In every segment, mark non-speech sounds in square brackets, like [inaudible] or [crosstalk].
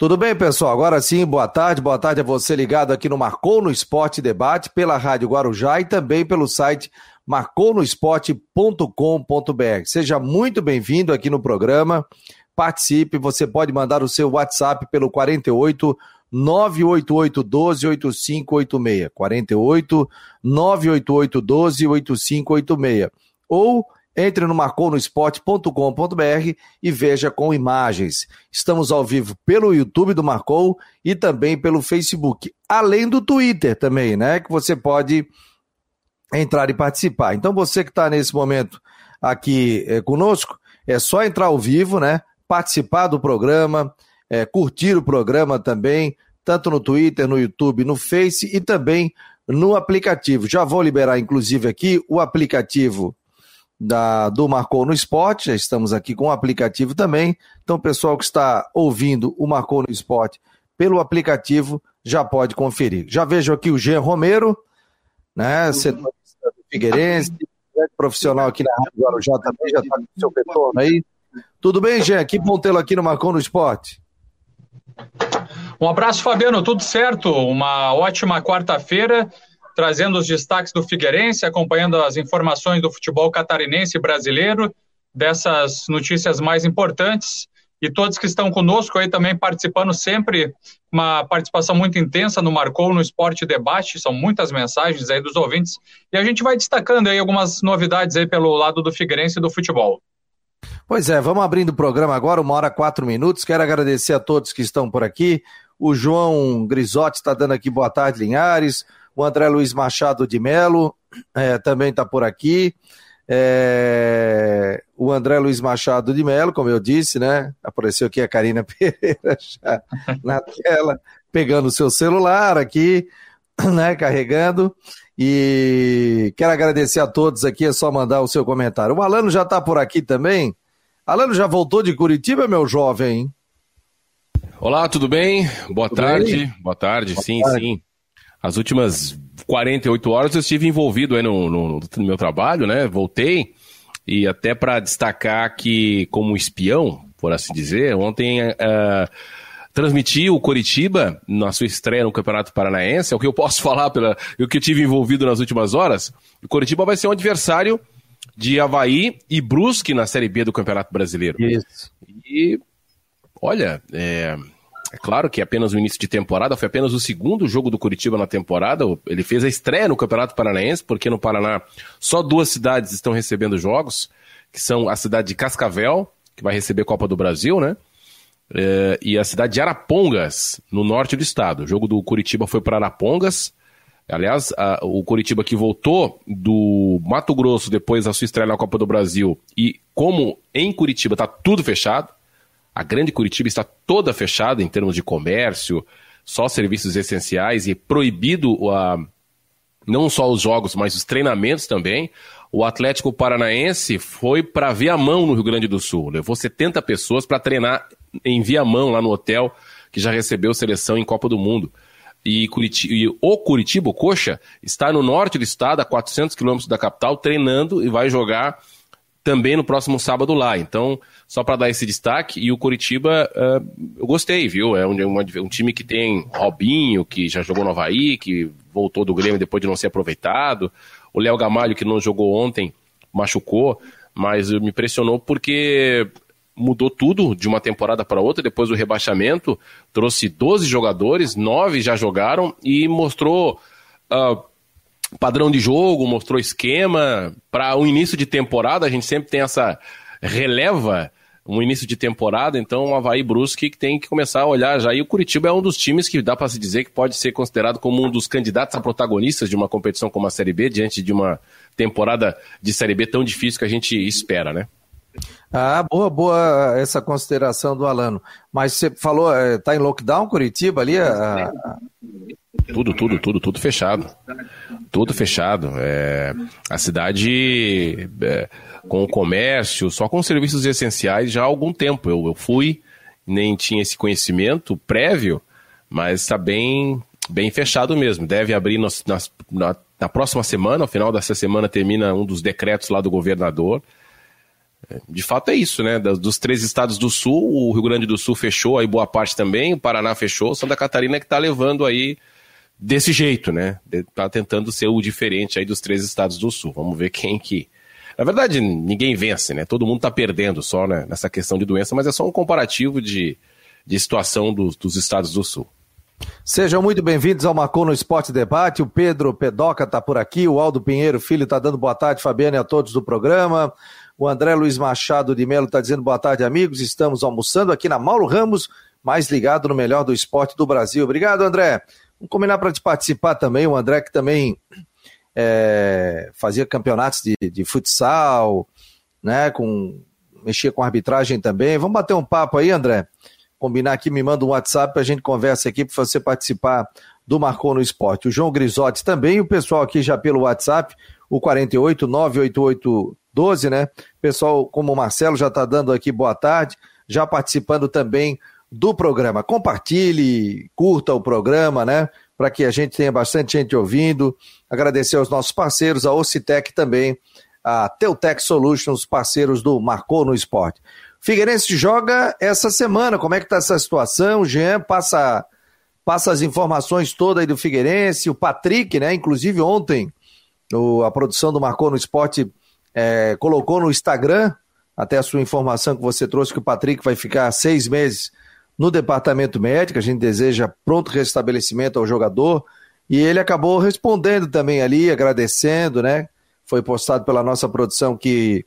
Tudo bem, pessoal? Agora sim, boa tarde. Boa tarde a você ligado aqui no Marcou no Esporte Debate, pela Rádio Guarujá e também pelo site marconosport.com.br. Seja muito bem-vindo aqui no programa. Participe, você pode mandar o seu WhatsApp pelo 48 988 12 8586. 48 988 12 8586. Ou entre no marconosport.com.br e veja com imagens. Estamos ao vivo pelo YouTube do Marcou e também pelo Facebook, além do Twitter também, né? Que você pode entrar e participar. Então você que está nesse momento aqui é, conosco, é só entrar ao vivo, né? Participar do programa, é, curtir o programa também, tanto no Twitter, no YouTube, no Face e também no aplicativo. Já vou liberar, inclusive, aqui o aplicativo da, do Marcou no Esporte, já estamos aqui com o aplicativo também. Então, pessoal que está ouvindo o Marcou no Esporte pelo aplicativo já pode conferir. Já vejo aqui o Jean Romero, né, setorista do Figueirense, profissional aqui na Rádio Guarujá também, já está com o seu retorno aí. Tudo bem, Jean? Que bom tê-lo aqui no Marcou no Esporte. Um abraço, Fabiano. Tudo certo? Uma ótima quarta-feira trazendo os destaques do Figueirense, acompanhando as informações do futebol catarinense e brasileiro, dessas notícias mais importantes. E todos que estão conosco aí também participando sempre, uma participação muito intensa no Marcou, no Esporte Debate, são muitas mensagens aí dos ouvintes. E a gente vai destacando aí algumas novidades aí pelo lado do Figueirense e do futebol. Pois é, vamos abrindo o programa agora, uma hora quatro minutos. Quero agradecer a todos que estão por aqui. O João Grisotti está dando aqui boa tarde, Linhares o André Luiz Machado de Melo é, também está por aqui. É, o André Luiz Machado de Melo, como eu disse, né? Apareceu aqui a Karina [laughs] Pereira já na tela, pegando o seu celular aqui, [clears throat] né? Carregando. E quero agradecer a todos aqui, é só mandar o seu comentário. O Alano já está por aqui também. Alano já voltou de Curitiba, meu jovem? Olá, tudo bem? Boa tudo tarde. Bem? Boa tarde, Boa sim, tarde. sim as últimas 48 horas eu estive envolvido aí no, no, no meu trabalho, né? Voltei e até para destacar que, como espião, por assim dizer, ontem uh, transmiti o Coritiba na sua estreia no Campeonato Paranaense. É o que eu posso [laughs] falar pela, o que eu tive envolvido nas últimas horas. O Coritiba vai ser um adversário de Havaí e Brusque na Série B do Campeonato Brasileiro. Isso. E olha, é, é claro que apenas o início de temporada, foi apenas o segundo jogo do Curitiba na temporada. Ele fez a estreia no Campeonato Paranaense, porque no Paraná só duas cidades estão recebendo jogos, que são a cidade de Cascavel, que vai receber Copa do Brasil, né? É, e a cidade de Arapongas, no norte do estado. O jogo do Curitiba foi para Arapongas. Aliás, a, o Curitiba que voltou do Mato Grosso depois da sua estreia na Copa do Brasil. E como em Curitiba está tudo fechado, a grande Curitiba está toda fechada em termos de comércio, só serviços essenciais e proibido a, não só os jogos, mas os treinamentos também. O Atlético Paranaense foi para Viamão, no Rio Grande do Sul. Levou 70 pessoas para treinar em Viamão, lá no hotel, que já recebeu seleção em Copa do Mundo. E, e o Curitiba, o Coxa, está no norte do estado, a 400 quilômetros da capital, treinando e vai jogar também no próximo sábado lá. Então, só para dar esse destaque, e o Curitiba, uh, eu gostei, viu? É um, um, um, time que tem Robinho, que já jogou no Havaí, que voltou do Grêmio depois de não ser aproveitado. O Léo Gamalho, que não jogou ontem, machucou, mas me impressionou porque mudou tudo de uma temporada para outra, depois do rebaixamento, trouxe 12 jogadores, 9 já jogaram e mostrou. Uh, padrão de jogo, mostrou esquema. Para o um início de temporada, a gente sempre tem essa releva, um início de temporada, então o Havaí Brusque que tem que começar a olhar já. E o Curitiba é um dos times que dá para se dizer que pode ser considerado como um dos candidatos a protagonistas de uma competição como a Série B, diante de uma temporada de Série B tão difícil que a gente espera, né? Ah, boa, boa essa consideração do Alano. Mas você falou, está é, em lockdown Curitiba ali? A, tudo, tudo, tudo, tudo fechado. Tudo fechado. É, a cidade é, com o comércio, só com serviços essenciais já há algum tempo. Eu, eu fui, nem tinha esse conhecimento prévio, mas está bem, bem fechado mesmo. Deve abrir nas, nas, na, na próxima semana, ao final dessa semana termina um dos decretos lá do governador. É, de fato é isso, né? Dos três estados do sul, o Rio Grande do Sul fechou, aí boa parte também, o Paraná fechou, Santa Catarina é que está levando aí desse jeito, né? Tá tentando ser o diferente aí dos três estados do sul. Vamos ver quem que. Na verdade, ninguém vence, né? Todo mundo tá perdendo só né, nessa questão de doença, mas é só um comparativo de, de situação dos, dos estados do sul. Sejam muito bem-vindos ao Marcou no Esporte Debate. O Pedro Pedoca está por aqui, o Aldo Pinheiro Filho está dando boa tarde, Fabiano e a todos do programa. O André Luiz Machado de Melo está dizendo boa tarde, amigos. Estamos almoçando aqui na Mauro Ramos, mais ligado no melhor do esporte do Brasil. Obrigado, André. Vamos combinar para te participar também. O André, que também é, fazia campeonatos de, de futsal, né? Com, mexia com arbitragem também. Vamos bater um papo aí, André? combinar aqui, me manda um WhatsApp, a gente conversa aqui para você participar do Marcou no Esporte. O João Grisotti também, o pessoal aqui já pelo WhatsApp, o 48 988 12, né? Pessoal, como o Marcelo já está dando aqui boa tarde, já participando também do programa. Compartilhe, curta o programa, né? Para que a gente tenha bastante gente ouvindo. Agradecer aos nossos parceiros, a Ocitec também, a Teutec Solutions, parceiros do Marcou no Esporte. Figueirense joga essa semana. Como é que está essa situação? O Jean passa, passa as informações todas aí do Figueirense. O Patrick, né? Inclusive ontem, o, a produção do Marcou no Esporte é, colocou no Instagram até a sua informação que você trouxe que o Patrick vai ficar seis meses no departamento médico. A gente deseja pronto restabelecimento ao jogador. E ele acabou respondendo também ali, agradecendo, né? Foi postado pela nossa produção que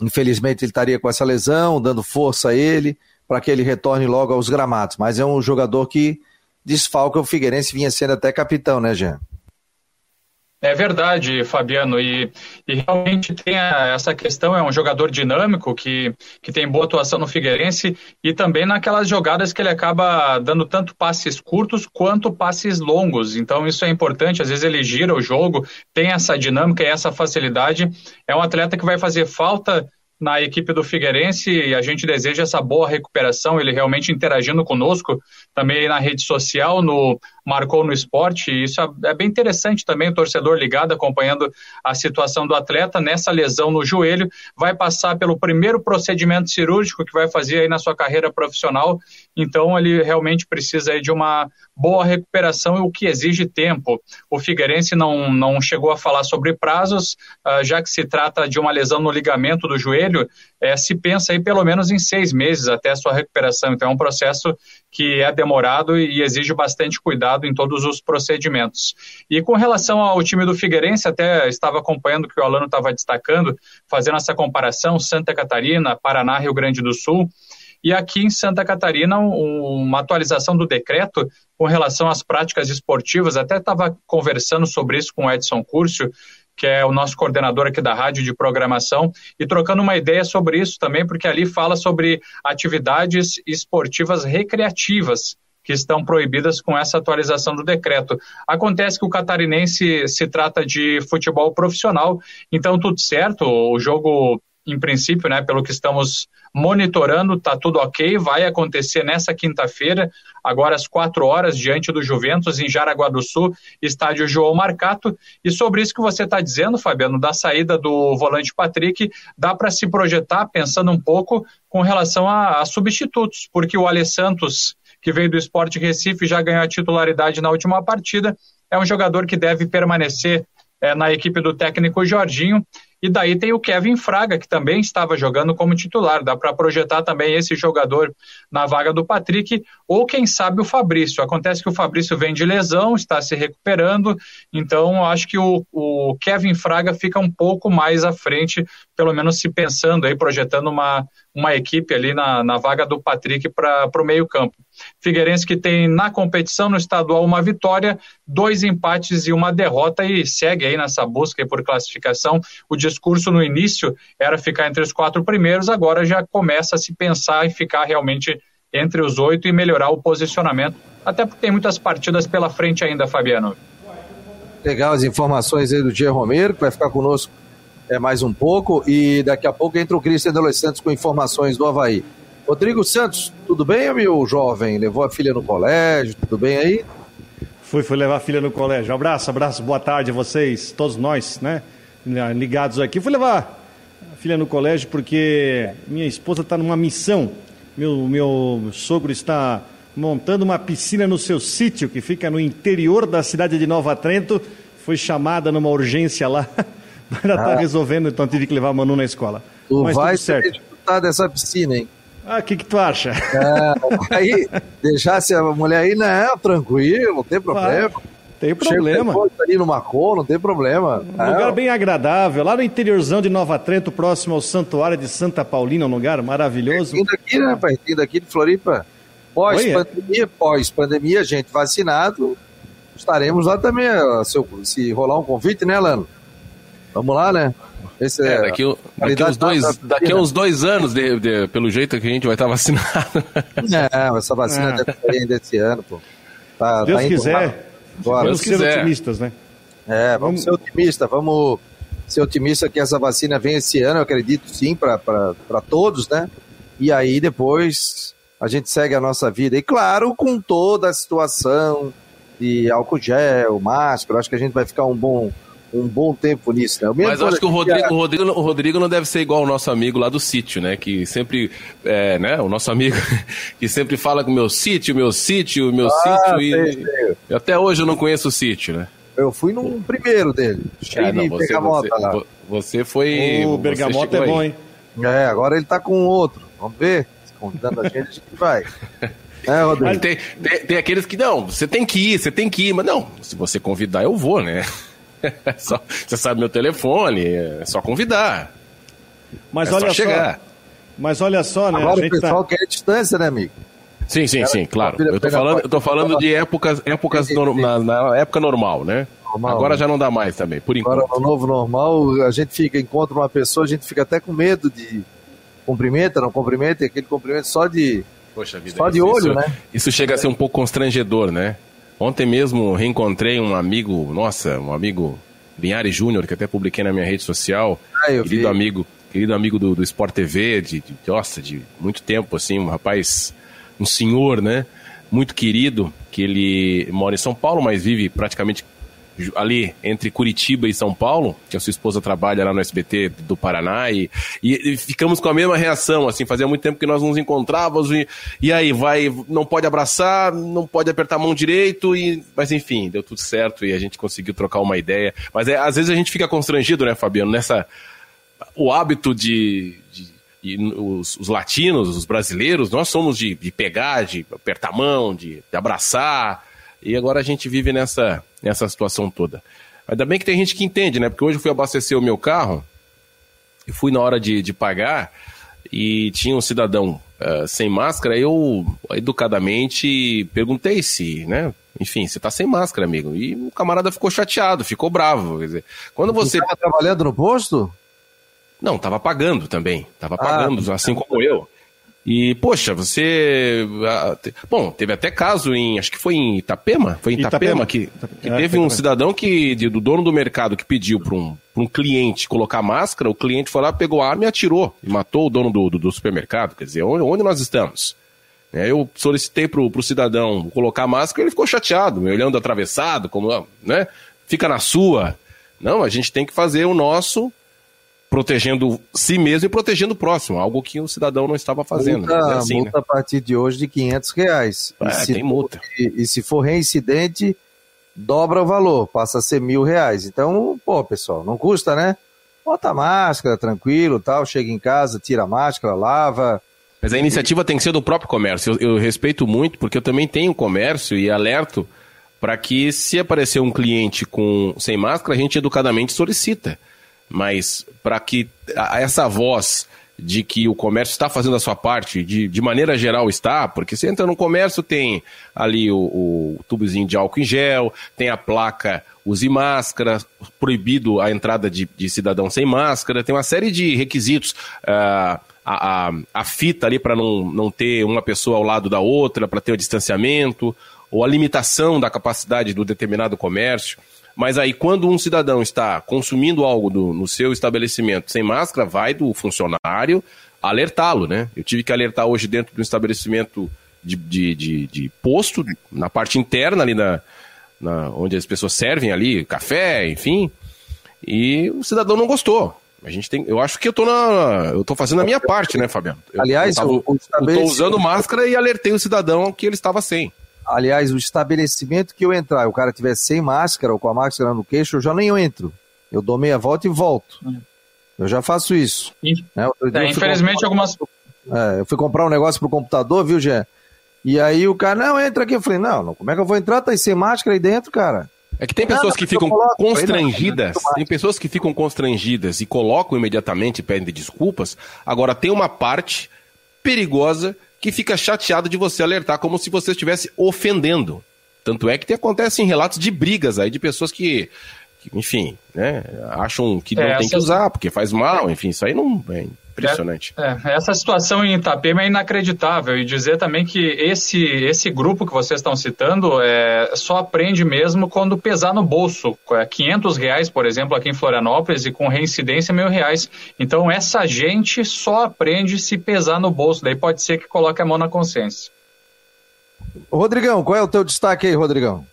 Infelizmente ele estaria com essa lesão, dando força a ele para que ele retorne logo aos gramados. Mas é um jogador que desfalca o Figueirense, vinha sendo até capitão, né, Jean? É verdade, Fabiano, e, e, realmente tem a, essa questão, é um jogador dinâmico que, que tem boa atuação no Figueirense e também naquelas jogadas que ele acaba dando tanto passes curtos quanto passes longos, então isso é importante, às vezes ele gira o jogo, tem essa dinâmica e essa facilidade, é um atleta que vai fazer falta na equipe do Figueirense e a gente deseja essa boa recuperação, ele realmente interagindo conosco, também na rede social, no Marcou no Esporte, isso é bem interessante também, o torcedor ligado, acompanhando a situação do atleta nessa lesão no joelho, vai passar pelo primeiro procedimento cirúrgico que vai fazer aí na sua carreira profissional, então ele realmente precisa aí de uma boa recuperação, o que exige tempo. O Figueirense não, não chegou a falar sobre prazos, uh, já que se trata de uma lesão no ligamento do joelho, é, se pensa aí pelo menos em seis meses até a sua recuperação. Então é um processo que é demorado e exige bastante cuidado em todos os procedimentos. E com relação ao time do Figueirense, até estava acompanhando o que o Alano estava destacando, fazendo essa comparação, Santa Catarina, Paraná, Rio Grande do Sul. E aqui em Santa Catarina, uma atualização do decreto com relação às práticas esportivas. Até estava conversando sobre isso com o Edson Curcio, que é o nosso coordenador aqui da rádio de programação, e trocando uma ideia sobre isso também, porque ali fala sobre atividades esportivas recreativas que estão proibidas com essa atualização do decreto. Acontece que o catarinense se trata de futebol profissional, então tudo certo, o jogo em princípio, né, pelo que estamos monitorando, está tudo ok, vai acontecer nessa quinta-feira, agora às quatro horas, diante do Juventus, em Jaraguá do Sul, estádio João Marcato. E sobre isso que você está dizendo, Fabiano, da saída do volante Patrick, dá para se projetar, pensando um pouco, com relação a, a substitutos, porque o Ale Santos, que veio do Esporte Recife, já ganhou a titularidade na última partida, é um jogador que deve permanecer é, na equipe do técnico Jorginho. E daí tem o Kevin Fraga, que também estava jogando como titular. Dá para projetar também esse jogador na vaga do Patrick, ou quem sabe o Fabrício. Acontece que o Fabrício vem de lesão, está se recuperando, então acho que o, o Kevin Fraga fica um pouco mais à frente, pelo menos se pensando aí, projetando uma, uma equipe ali na, na vaga do Patrick para o meio-campo. Figueirense que tem na competição no estadual uma vitória, dois empates e uma derrota e segue aí nessa busca por classificação. O discurso no início era ficar entre os quatro primeiros, agora já começa a se pensar em ficar realmente entre os oito e melhorar o posicionamento, até porque tem muitas partidas pela frente ainda, Fabiano. Legal as informações aí do Dia Romero, que vai ficar conosco é, mais um pouco, e daqui a pouco entra o Cristian Adolescentes com informações do Havaí. Rodrigo Santos, tudo bem, meu jovem? Levou a filha no colégio, tudo bem aí? Fui, fui levar a filha no colégio. Abraço, abraço, boa tarde a vocês, todos nós, né? Ligados aqui. Fui levar filha no colégio porque minha esposa está numa missão. Meu, meu sogro está montando uma piscina no seu sítio, que fica no interior da cidade de Nova Trento. Foi chamada numa urgência lá. [laughs] Ainda está ah. resolvendo, então tive que levar a Manu na escola. Tu Mas vai certo. disputar dessa piscina, hein? Ah, o que, que tu acha? É, aí, [laughs] deixasse a mulher aí, não, tranquilo, não tem problema. Vai. Tem problema. Chega ali no Macon, não tem problema. Um é. lugar bem agradável, lá no interiorzão de Nova Trento, próximo ao Santuário de Santa Paulina, um lugar maravilhoso. Pertinho daqui, né, pertinho daqui de Floripa. Pós-pandemia, é. pós-pandemia, gente vacinado, estaremos lá também, se, se rolar um convite, né, Lano? Vamos lá, né? Esse é, é daqui, daqui, uns dois, daqui a uns dois anos, de, de, pelo jeito que a gente vai estar [laughs] vacinado. É, essa vacina é. deve sair ainda esse ano, pô. Tá, Deus tá quiser. Agora, vamos ser otimistas, né? É, vamos, vamos ser otimistas, vamos ser otimistas que essa vacina venha esse ano, eu acredito sim, para todos, né? E aí depois a gente segue a nossa vida. E claro, com toda a situação de álcool gel, máscara, acho que a gente vai ficar um bom um bom tempo nisso, né? Mas eu acho que o Rodrigo, o, Rodrigo, o Rodrigo não deve ser igual o nosso amigo lá do sítio, né? Que sempre, é, né? O nosso amigo [laughs] que sempre fala com o meu sítio, meu sítio, meu ah, sítio. Sei, e, e até hoje eu não conheço o sítio, né? Eu fui num primeiro dele. É, não, você, bergamota você, lá. Você foi. O bergamota é bom, hein? É, agora ele tá com outro. Vamos ver. Convidando a gente, a gente vai. [laughs] É, Rodrigo. Tem, tem, tem, aqueles que, não, você tem que ir, você tem que ir, mas não, se você convidar, eu vou, né? [laughs] só, você sabe meu telefone, é só convidar. Mas é olha só, chegar. Mas olha só, né? Agora o tá pessoal tá... quer distância, né, amigo? Sim, sim, sim, claro. Eu tô falando, eu tô falando de épocas, épocas no, na, na, época normal, né? Normal, Agora né? já não dá mais também, por enquanto. Agora no novo normal, a gente fica, encontra uma pessoa, a gente fica até com medo de cumprimenta, não cumprimenta, e aquele cumprimento só de Poxa vida, só de isso, olho, isso, né? Isso chega a ser um pouco constrangedor, né? Ontem mesmo reencontrei um amigo, nossa, um amigo Linhares Júnior, que até publiquei na minha rede social. Ah, querido vi. amigo, querido amigo do, do Sport TV, de, de, nossa, de muito tempo, assim, um rapaz, um senhor, né? Muito querido, que ele mora em São Paulo, mas vive praticamente ali entre Curitiba e São Paulo, que a sua esposa trabalha lá no SBT do Paraná, e, e, ficamos com a mesma reação, assim, fazia muito tempo que nós nos encontrávamos, e, e aí, vai, não pode abraçar, não pode apertar a mão direito, e, mas enfim, deu tudo certo e a gente conseguiu trocar uma ideia. Mas é, às vezes a gente fica constrangido, né, Fabiano, nessa. O hábito de, de e os, os, latinos, os brasileiros, nós somos de, de pegar, de apertar a mão, de, de, abraçar, e agora a gente vive nessa, nessa situação toda. Ainda bem que tem gente que entende, né? Porque hoje eu fui abastecer o meu carro e fui na hora de, de pagar e tinha um cidadão uh, sem máscara. Eu educadamente perguntei se, né? Enfim, você tá sem máscara, amigo. E o camarada ficou chateado, ficou bravo. Quer dizer, quando você. Você trabalhando no posto? Não, tava pagando também. Tava pagando, ah, assim como eu. E, poxa, você. Bom, teve até caso em. Acho que foi em Itapema? Foi em Itapema, Itapema. que, que é, teve um cidadão que, do dono do mercado que pediu para um, um cliente colocar máscara, o cliente foi lá, pegou a arma e atirou. E matou o dono do, do, do supermercado. Quer dizer, onde, onde nós estamos? É, eu solicitei pro, pro cidadão colocar máscara ele ficou chateado, me olhando atravessado, como, né? Fica na sua. Não, a gente tem que fazer o nosso protegendo si mesmo e protegendo o próximo, algo que o cidadão não estava fazendo. Multa, é assim, multa né? a partir de hoje de 500 reais. É, e tem multa. E, e, se for reincidente, dobra o valor, passa a ser mil reais. Então, pô, pessoal, não custa, né? Bota a máscara, tranquilo, tal, chega em casa, tira a máscara, lava. Mas a iniciativa tem que ser do próprio comércio. Eu, eu respeito muito, porque eu também tenho comércio e alerto para que, se aparecer um cliente com sem máscara, a gente educadamente solicita. Mas para que essa voz de que o comércio está fazendo a sua parte, de, de maneira geral está, porque você entra no comércio, tem ali o, o tubozinho de álcool em gel, tem a placa use máscara, proibido a entrada de, de cidadão sem máscara, tem uma série de requisitos. Uh, a, a, a, fita ali para não, não ter uma pessoa ao lado da outra, para ter o distanciamento, ou a limitação da capacidade do determinado comércio. Mas aí, quando um cidadão está consumindo algo do, no seu estabelecimento sem máscara, vai do funcionário alertá-lo, né? Eu tive que alertar hoje dentro do estabelecimento de, de, de, de posto, na parte interna ali na, na, onde as pessoas servem ali, café, enfim. E o cidadão não gostou. A gente tem, eu acho que eu tô na, eu tô fazendo a minha parte, né, Fabiano? Eu, Aliás, eu, tava, eu tô usando máscara e alertei o cidadão que ele estava sem. Aliás, o estabelecimento que eu entrar, o cara tiver sem máscara ou com a máscara no queixo, eu já nem entro. Eu dou meia volta e volto. Hum. Eu já faço isso. Né? É, infelizmente, comprar... algumas. É, eu fui comprar um negócio pro computador, viu, Gé? E aí o cara, não, entra aqui. Eu falei, não, não como é que eu vou entrar? Tá sem máscara aí dentro, cara. É que tem pessoas que ficam constrangidas, tem pessoas que ficam constrangidas e colocam imediatamente e pedem desculpas. Agora tem uma parte perigosa que fica chateada de você alertar como se você estivesse ofendendo. Tanto é que acontecem relatos de brigas aí de pessoas que enfim, né, acham que não é, tem que usar porque faz mal, enfim, isso aí não é impressionante. É, é, essa situação em Itapema é inacreditável e dizer também que esse, esse grupo que vocês estão citando é, só aprende mesmo quando pesar no bolso, 500 é, reais, por exemplo, aqui em Florianópolis e com reincidência mil reais. Então essa gente só aprende se pesar no bolso, daí pode ser que coloque a mão na consciência. Rodrigão, qual é o teu destaque aí, Rodrigão?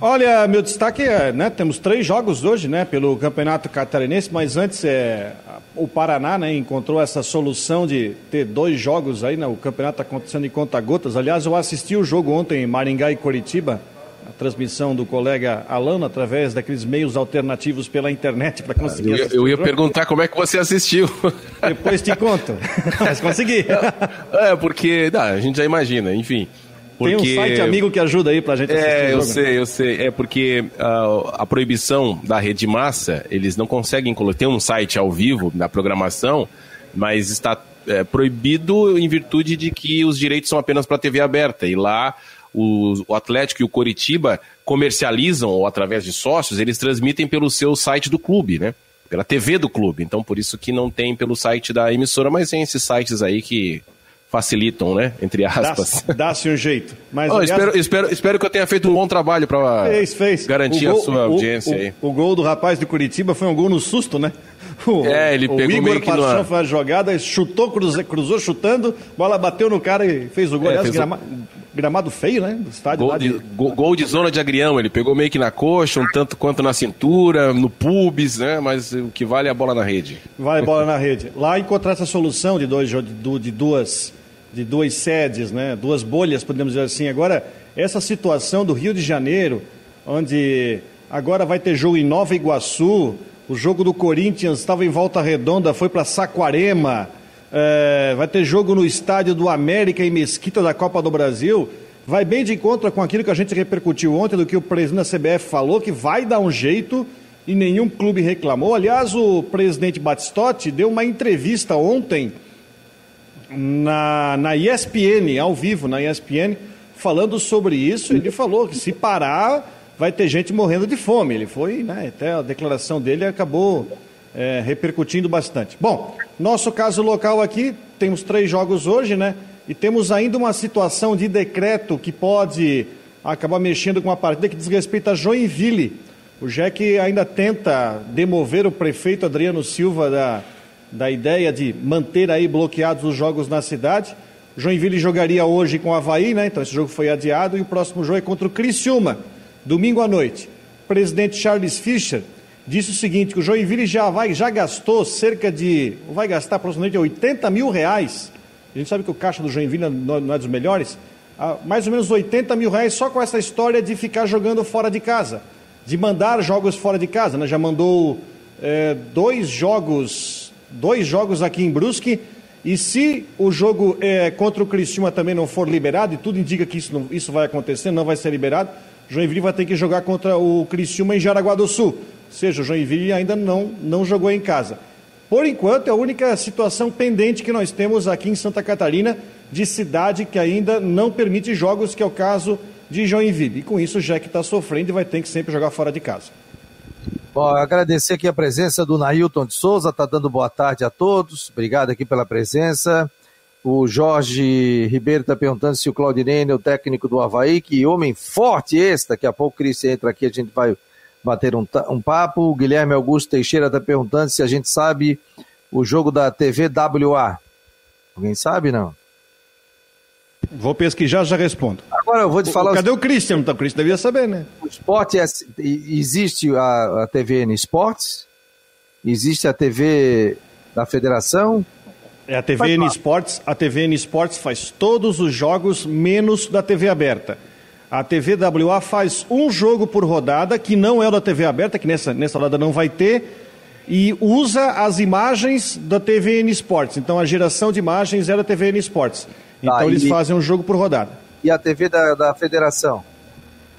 Olha, meu destaque é, né, temos três jogos hoje, né, pelo Campeonato Catarinense, mas antes é, o Paraná, né, encontrou essa solução de ter dois jogos aí, né, o campeonato está acontecendo em conta-gotas. Aliás, eu assisti o jogo ontem em Maringá e Curitiba, a transmissão do colega Alano através daqueles meios alternativos pela internet para conseguir Eu, eu ia perguntar como é que você assistiu. Depois te conto, [laughs] mas consegui. É, porque, não, a gente já imagina, enfim. Porque... Tem um site amigo que ajuda aí pra gente assistir É, eu sei, eu sei. É porque uh, a proibição da rede massa, eles não conseguem colocar. Tem um site ao vivo na programação, mas está é, proibido em virtude de que os direitos são apenas para TV aberta. E lá o, o Atlético e o Coritiba comercializam, ou através de sócios, eles transmitem pelo seu site do clube, né? Pela TV do clube. Então, por isso que não tem pelo site da emissora, mas tem esses sites aí que facilitam, né? Entre aspas. Dá-se um jeito. Mas, oh, aliás... espero, espero, espero que eu tenha feito um bom trabalho para garantir gol, a sua o, audiência o, aí. O, o, gol do rapaz do Curitiba foi um gol no susto, né? [laughs] O, é, ele pegou Igor meio que Paixão fez a jogada, chutou, cruzou, cruzou chutando, bola bateu no cara e fez o gol. É, Aliás, grama... o... gramado feio, né? Do estádio. Gol de, de... Gol, de zona de agrião, ele pegou meio que na coxa, um tanto quanto na cintura, no pubis, né? Mas o que vale é a bola na rede. Vale a bola na rede. Lá encontrar essa solução de, dois, de, de duas de duas sedes, né? duas bolhas, podemos dizer assim. Agora, essa situação do Rio de Janeiro, onde agora vai ter jogo em Nova Iguaçu, o jogo do Corinthians estava em Volta Redonda, foi para Saquarema, é, vai ter jogo no estádio do América em Mesquita da Copa do Brasil. Vai bem de encontro com aquilo que a gente repercutiu ontem, do que o presidente da CBF falou, que vai dar um jeito e nenhum clube reclamou. Aliás, o presidente Batistotti deu uma entrevista ontem na, na ESPN, ao vivo na ESPN, falando sobre isso. Ele falou que se parar, vai ter gente morrendo de fome. Ele foi, né, até a declaração dele acabou é, repercutindo bastante. Bom, nosso caso local aqui, temos três jogos hoje, né? E temos ainda uma situação de decreto que pode acabar mexendo com a partida que diz respeito a Joinville. O JEC ainda tenta demover o prefeito Adriano Silva da, da ideia de manter aí bloqueados os jogos na cidade. Joinville jogaria hoje com o Havaí, né? Então esse jogo foi adiado e o próximo jogo é contra o Criciúma, domingo à noite. O presidente Charles Fischer disse o seguinte, que o Joinville já, vai, já gastou cerca de, vai gastar aproximadamente 80 mil reais. A gente sabe que o caixa do Joinville não é dos melhores. Ah, mais ou menos 80 mil reais só com essa história de ficar jogando fora de casa. De mandar jogos fora de casa, né? Já mandou é, dois jogos dois jogos aqui em Brusque. E se o jogo é, contra o Criciúma também não for liberado, e tudo indica que isso, não, isso vai acontecer, não vai ser liberado, Joinville vai ter que jogar contra o Criciúma em Jaraguá do Sul. Ou seja, o Joinville ainda não, não jogou em casa. Por enquanto, é a única situação pendente que nós temos aqui em Santa Catarina, de cidade que ainda não permite jogos, que é o caso de Joinville. E com isso, já que está sofrendo e vai ter que sempre jogar fora de casa. Bom, agradecer aqui a presença do Nailton de Souza, tá dando boa tarde a todos. Obrigado aqui pela presença. O Jorge Ribeiro está perguntando se o Claudinei é o técnico do Havaí, que homem forte esse. Daqui a pouco o Cris entra aqui, a gente vai bater um, um papo. O Guilherme Augusto Teixeira está perguntando se a gente sabe o jogo da TV WA. Alguém sabe, não? Vou pesquisar, já respondo. Agora eu vou te falar. Cadê o Christian? Então, o Christian devia saber, né? O esporte é, existe a, a TVN Esportes existe a TV da federação. É a TV N Sports, a TV N Sports faz todos os jogos menos da TV aberta. A TV WA faz um jogo por rodada, que não é o da TV aberta, que nessa, nessa rodada não vai ter, e usa as imagens da TV N Sports. Então a geração de imagens é da TV N Sports. Tá, então tá, eles e... fazem um jogo por rodada. E a TV da, da Federação?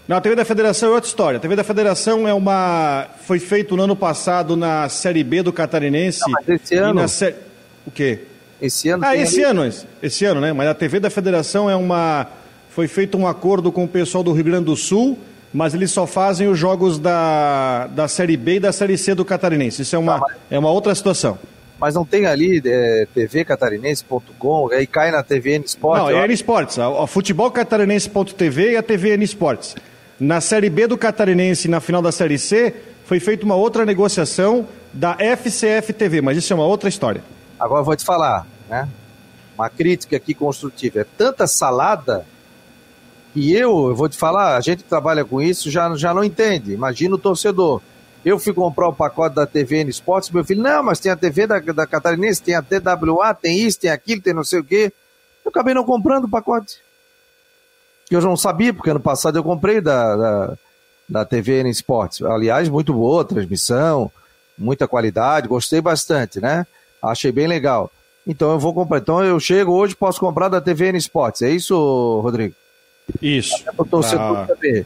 Não, a TV da Federação é outra história. A TV da Federação é uma. Foi feito no ano passado na Série B do Catarinense. Não, mas esse ano. Sé... O quê? Esse ano. Ah, esse ali... ano, esse ano, né? Mas a TV da Federação é uma. Foi feito um acordo com o pessoal do Rio Grande do Sul, mas eles só fazem os jogos da, da Série B e da Série C do Catarinense. Isso é uma, mas... é uma outra situação. Mas não tem ali é, tvcatarinense.com, aí cai na TVN Esportes? Não, é N Esportes. A, a futebolcatarinense.tv e a TVN Esportes. Na Série B do Catarinense, na final da Série C, foi feita uma outra negociação da FCF TV, mas isso é uma outra história. Agora eu vou te falar, né? Uma crítica aqui construtiva. É tanta salada que eu, eu vou te falar, a gente que trabalha com isso já, já não entende. Imagina o torcedor. Eu fui comprar o pacote da TVN Esportes, meu filho, não, mas tem a TV da, da Catarinense, tem a TWA, tem isso, tem aquilo, tem não sei o quê. Eu acabei não comprando o pacote que eu não sabia, porque ano passado eu comprei da, da, da TVN Esportes. Aliás, muito boa transmissão, muita qualidade, gostei bastante, né? Achei bem legal. Então eu vou comprar. Então eu chego hoje, posso comprar da TVN Esportes. É isso, Rodrigo? Isso. Para torcedor saber.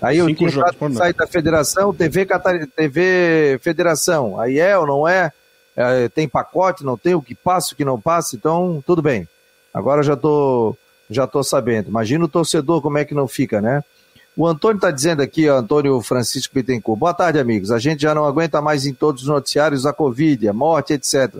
Aí eu tinha site da federação, TV, Catar... TV Federação. Aí é ou não é? é? Tem pacote, não tem, o que passa, o que não passa, então tudo bem. Agora eu já estou já estou sabendo. Imagina o torcedor como é que não fica, né? O Antônio está dizendo aqui, ó, Antônio Francisco Bittencourt. Boa tarde, amigos. A gente já não aguenta mais em todos os noticiários a Covid, a morte, etc.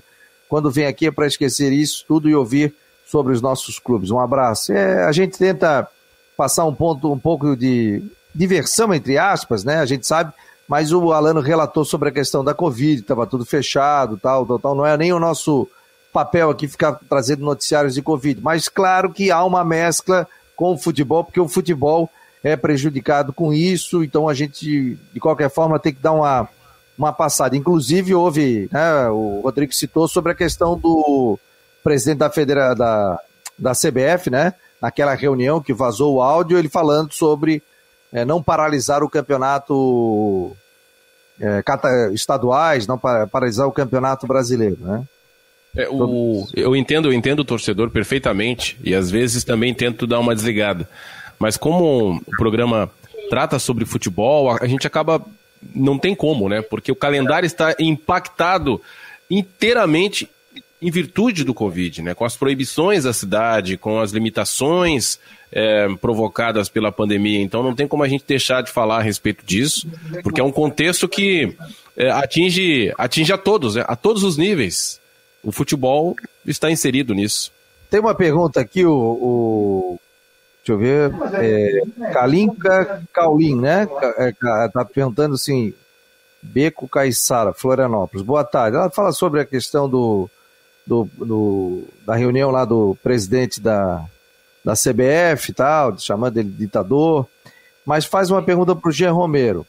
Quando vem aqui é para esquecer isso tudo e ouvir sobre os nossos clubes. Um abraço. É, a gente tenta passar um ponto, um pouco de diversão, entre aspas, né? A gente sabe, mas o Alano relatou sobre a questão da Covid, estava tudo fechado, tal, tal, tal. Não é nem o nosso papel aqui ficar trazendo noticiários de Covid. Mas claro que há uma mescla com o futebol, porque o futebol é prejudicado com isso, então a gente, de qualquer forma, tem que dar uma, uma passada. Inclusive, houve, né, o Rodrigo citou sobre a questão do presidente da, federa da, da CBF, né, naquela reunião que vazou o áudio, ele falando sobre é, não paralisar o campeonato é, estaduais, não paralisar o campeonato brasileiro, né? É, o, eu entendo, eu entendo o torcedor perfeitamente e às vezes também tento dar uma desligada. Mas como o programa trata sobre futebol, a gente acaba não tem como, né? Porque o calendário está impactado inteiramente em virtude do Covid, né? Com as proibições da cidade, com as limitações é, provocadas pela pandemia. Então não tem como a gente deixar de falar a respeito disso, porque é um contexto que é, atinge, atinge a todos, né? a todos os níveis o futebol está inserido nisso. Tem uma pergunta aqui, o, o deixa eu ver, é, Kalinka Kaulin, né? Está é, perguntando assim, Beco Caiçara, Florianópolis. Boa tarde. Ela fala sobre a questão do, do, do, da reunião lá do presidente da, da CBF e tal, chamando ele de ditador, mas faz uma pergunta para o Jean Romero.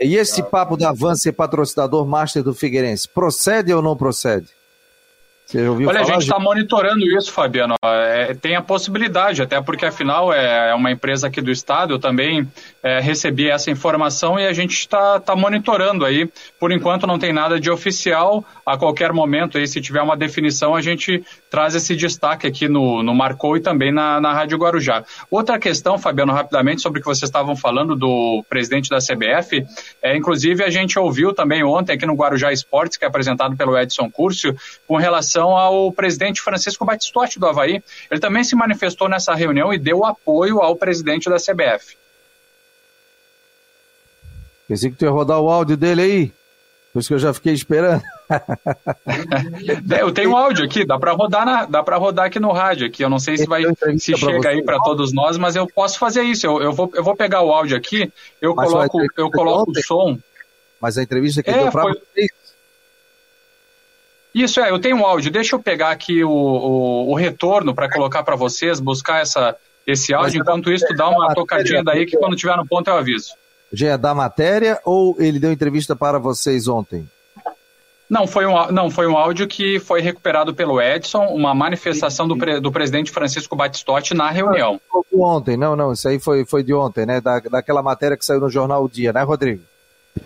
E esse papo da Van ser patrocinador master do Figueirense, procede ou não procede? Você ouviu Olha, falar, a gente está monitorando isso, Fabiano. É, tem a possibilidade, até porque afinal é, é uma empresa aqui do estado. Eu também é, recebi essa informação e a gente está tá monitorando aí. Por enquanto não tem nada de oficial. A qualquer momento, aí, se tiver uma definição, a gente traz esse destaque aqui no, no Marcou e também na, na Rádio Guarujá. Outra questão, Fabiano, rapidamente, sobre o que vocês estavam falando do presidente da CBF. É, inclusive, a gente ouviu também ontem aqui no Guarujá Esportes, que é apresentado pelo Edson Curcio, com relação relação ao presidente Francisco Batistotti do Havaí. Ele também se manifestou nessa reunião e deu apoio ao presidente da CBF. Pensei que tu ia rodar o áudio dele aí. Por isso que eu já fiquei esperando. [laughs] É, eu tenho um áudio aqui, dá para rodar na, dá para rodar aqui no rádio aqui. Eu não sei se vai se chega aí para todos nós, mas eu posso fazer isso. Eu, eu, vou, eu vou pegar o áudio aqui, eu mas coloco eu coloco o som. Mas a entrevista que é, deu para foi... vocês isso é, eu tenho um áudio. Deixa eu pegar aqui o, o, o retorno para colocar para vocês, buscar essa, esse áudio. Enquanto isso, dá uma tocadinha daí que quando tiver no ponto eu aviso. Já é da matéria ou ele deu entrevista para vocês ontem? Não, foi um, não, foi um áudio que foi recuperado pelo Edson, uma manifestação do, pre, do presidente Francisco Batistotti na reunião. Ontem, não, não, isso aí foi, foi de ontem, né? Da, daquela matéria que saiu no jornal O Dia, né, Rodrigo?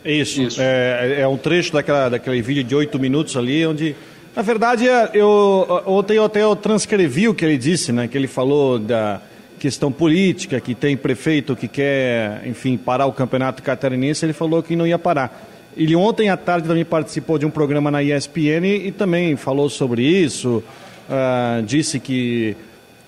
Isso, isso. É, é um trecho daquela, daquele vídeo de oito minutos ali, onde, na verdade, é, eu, ontem eu até eu transcrevi o que ele disse, né? Que ele falou da questão política, que tem prefeito que quer, enfim, parar o campeonato catarinense, ele falou que não ia parar. Ele ontem à tarde também participou de um programa na ESPN e também falou sobre isso. Uh, disse que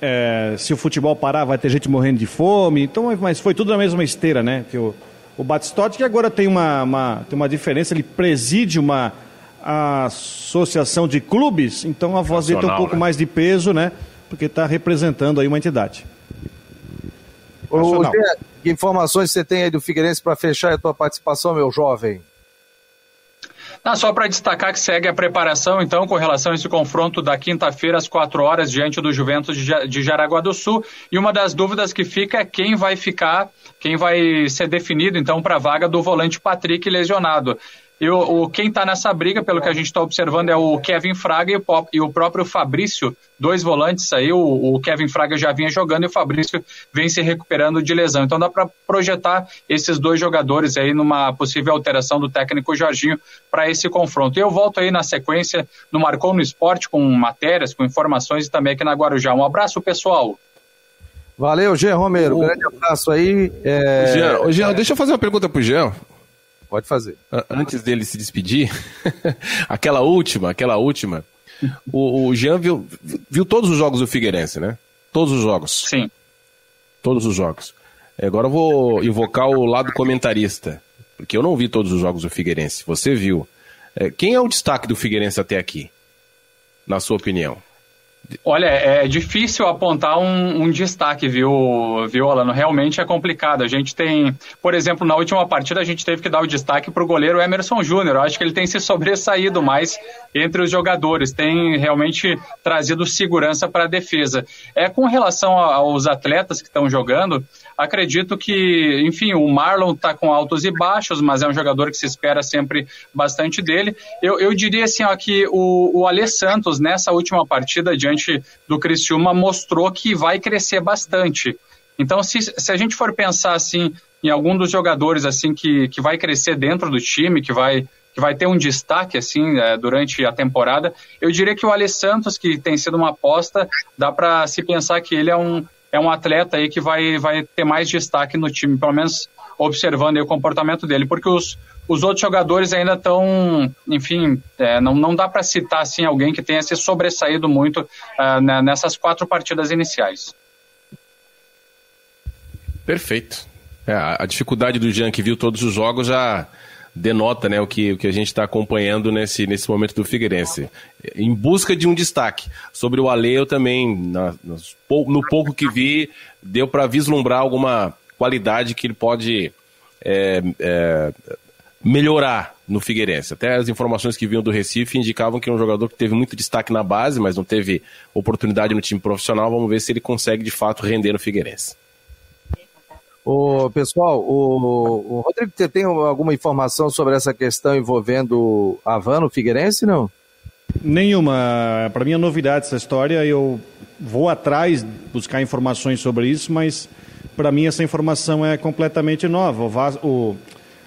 uh, se o futebol parar vai ter gente morrendo de fome. Então, mas foi tudo na mesma esteira, né? Que o, o Batistotti que agora tem uma, uma, tem uma diferença, ele preside uma associação de clubes, então a voz dele tem um pouco né? mais de peso, né? Porque está representando aí uma entidade. Ô, que informações você tem aí do Figueirense para fechar a tua participação, meu jovem? Ah, só para destacar que segue a preparação, então, com relação a esse confronto da quinta-feira, às quatro horas, diante do Juventus de Jaraguá do Sul. E uma das dúvidas que fica é quem vai ficar, quem vai ser definido, então, para a vaga do volante Patrick lesionado. E o, o quem está nessa briga, pelo que a gente está observando, é o Kevin Fraga e o, e o próprio Fabrício, dois volantes aí. O, o, Kevin Fraga já vinha jogando e o Fabrício vem se recuperando de lesão. Então dá para projetar esses dois jogadores aí numa possível alteração do técnico Jorginho para esse confronto. E eu volto aí na sequência no Marcou no Esporte com matérias, com informações e também aqui na Guarujá. Um abraço, pessoal. Valeu, Jean Romero. Um grande abraço aí. É... Jean, Jean, deixa eu fazer uma pergunta pro Jean. Pode fazer. Antes dele se despedir, [laughs] aquela última, aquela última, o, o Jean viu, viu todos os jogos do Figueirense, né? Todos os jogos. Sim. Todos os jogos. Agora eu vou invocar o lado comentarista, porque eu não vi todos os jogos do Figueirense. Você viu. É, quem é o destaque do Figueirense até aqui, na sua opinião? Olha, é difícil apontar um, um, destaque, viu, Alano? Realmente é complicado. A gente tem, por exemplo, na última partida a gente teve que dar o destaque para o goleiro Emerson Júnior. Acho que ele tem se sobressaído mais entre os jogadores, tem realmente trazido segurança para a defesa. É com relação aos atletas que estão jogando, acredito que, enfim, o Marlon está com altos e baixos, mas é um jogador que se espera sempre bastante dele. Eu, eu diria assim, ó, que o, o Alê Santos, nessa última partida, diante do Criciúma, mostrou que vai crescer bastante. Então, se, se a gente for pensar assim em algum dos jogadores assim que, que vai crescer dentro do time, que vai que vai ter um destaque assim é, durante a temporada, eu diria que o Alê Santos, que tem sido uma aposta, dá para se pensar que ele é um, é um atleta aí que vai, vai ter mais destaque no time, pelo menos observando o comportamento dele, porque os, os outros jogadores ainda estão, enfim, é, não, não dá para citar assim alguém que tenha se sobressaído muito uh, nessas quatro partidas iniciais. Perfeito. É, a dificuldade do Jean que viu todos os jogos já denota né, o, que, o que a gente está acompanhando nesse, nesse momento do Figueirense. Em busca de um destaque. Sobre o Ale, eu também, na, no pouco que vi, deu para vislumbrar alguma qualidade que ele pode é, é, melhorar no Figueirense. Até as informações que vinham do Recife indicavam que é um jogador que teve muito destaque na base, mas não teve oportunidade no time profissional. Vamos ver se ele consegue de fato render no Figueirense. O pessoal, o, o, Rodrigo, você tem alguma informação sobre essa questão envolvendo Havana, o Figueirense, não? Nenhuma. Para mim é novidade essa história. Eu vou atrás buscar informações sobre isso, mas para mim essa informação é completamente nova. O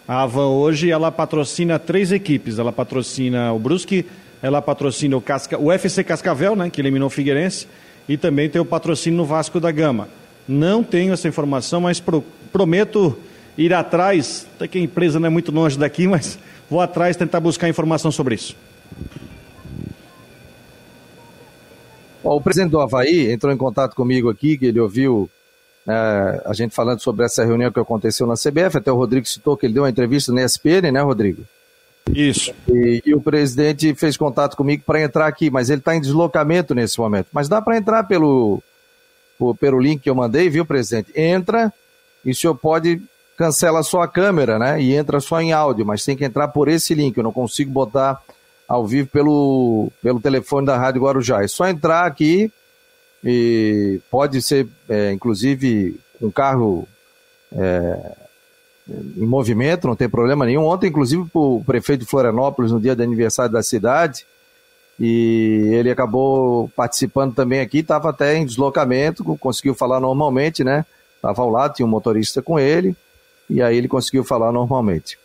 a Avan hoje ela patrocina três equipes. Ela patrocina o Brusque, ela patrocina o, Casca, o FC Cascavel, né, que eliminou o Figueirense, e também tem o patrocínio no Vasco da Gama. Não tenho essa informação, mas pro, prometo ir atrás. Até que a empresa não é muito longe daqui, [laughs] mas vou atrás tentar buscar informação sobre isso. o presidente do Havaí entrou em contato comigo aqui, que ele ouviu é, a gente falando sobre essa reunião que aconteceu na CBF, até o Rodrigo citou que ele deu uma entrevista na ESPN, né, Rodrigo? Isso. E, e o presidente fez contato comigo para entrar aqui, mas ele está em deslocamento nesse momento. Mas dá para entrar pelo, pelo link que eu mandei, viu, presidente? Entra e o senhor pode cancela só a câmera, né? E entra só em áudio, mas tem que entrar por esse link. Eu não consigo botar ao vivo pelo, pelo telefone da Rádio Guarujá. É só entrar aqui e pode ser, é, inclusive, um carro é, em movimento, não tem problema nenhum. Ontem, inclusive, o prefeito de Florianópolis, no dia de aniversário da cidade, e ele acabou participando também aqui, estava até em deslocamento, conseguiu falar normalmente, né? Estava ao lado, tinha um motorista com ele, e aí ele conseguiu falar normalmente.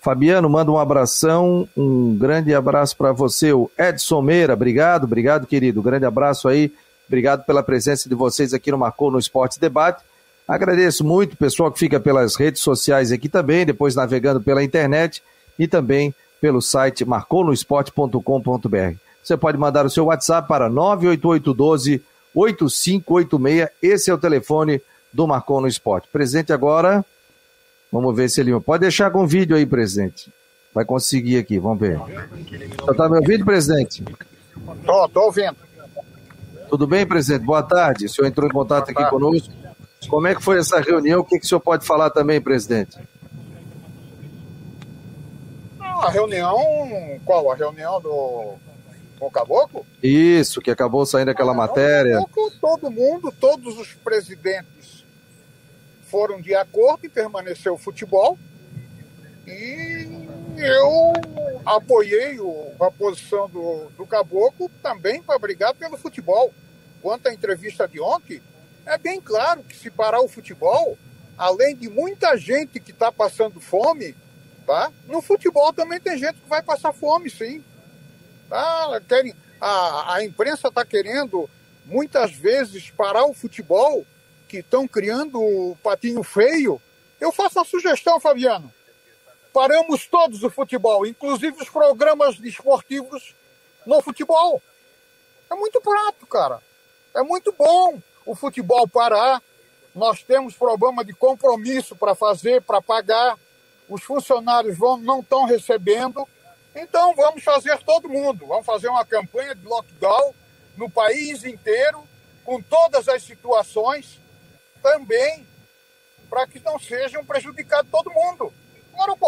Fabiano, manda um abração, um grande abraço para você, o Edson Meira, obrigado, obrigado, querido, grande abraço aí, obrigado pela presença de vocês aqui no Marcou no Esporte Debate. Agradeço muito o pessoal que fica pelas redes sociais aqui também, depois navegando pela internet e também pelo site marconosport.com.br. Você pode mandar o seu WhatsApp para 98812 8586. Esse é o telefone do Marcou no Esporte. Presente agora. Vamos ver se ele. Pode deixar com vídeo aí, presidente. Vai conseguir aqui, vamos ver. Você está me ouvindo, presidente? Estou, estou ouvindo. Tudo bem, presidente? Boa tarde. O senhor entrou em contato aqui conosco. Como é que foi essa reunião? O que, que o senhor pode falar também, presidente? A reunião. Qual? A reunião do com o Caboclo? Isso, que acabou saindo aquela ah, matéria. Caboclo, todo mundo, todos os presidentes foram de acordo em permanecer o futebol. E eu apoiei o, a posição do, do Caboclo também para brigar pelo futebol. Quanto à entrevista de ontem, é bem claro que se parar o futebol, além de muita gente que está passando fome, tá? no futebol também tem gente que vai passar fome, sim. Tá? Querem, a, a imprensa está querendo muitas vezes parar o futebol, que estão criando o patinho feio. Eu faço uma sugestão, Fabiano. Paramos todos o futebol, inclusive os programas esportivos no futebol. É muito prato, cara. É muito bom o futebol parar. Nós temos problema de compromisso para fazer, para pagar. Os funcionários vão, não estão recebendo. Então vamos fazer todo mundo, vamos fazer uma campanha de lockdown no país inteiro, com todas as situações, também para que não sejam prejudicados todo mundo.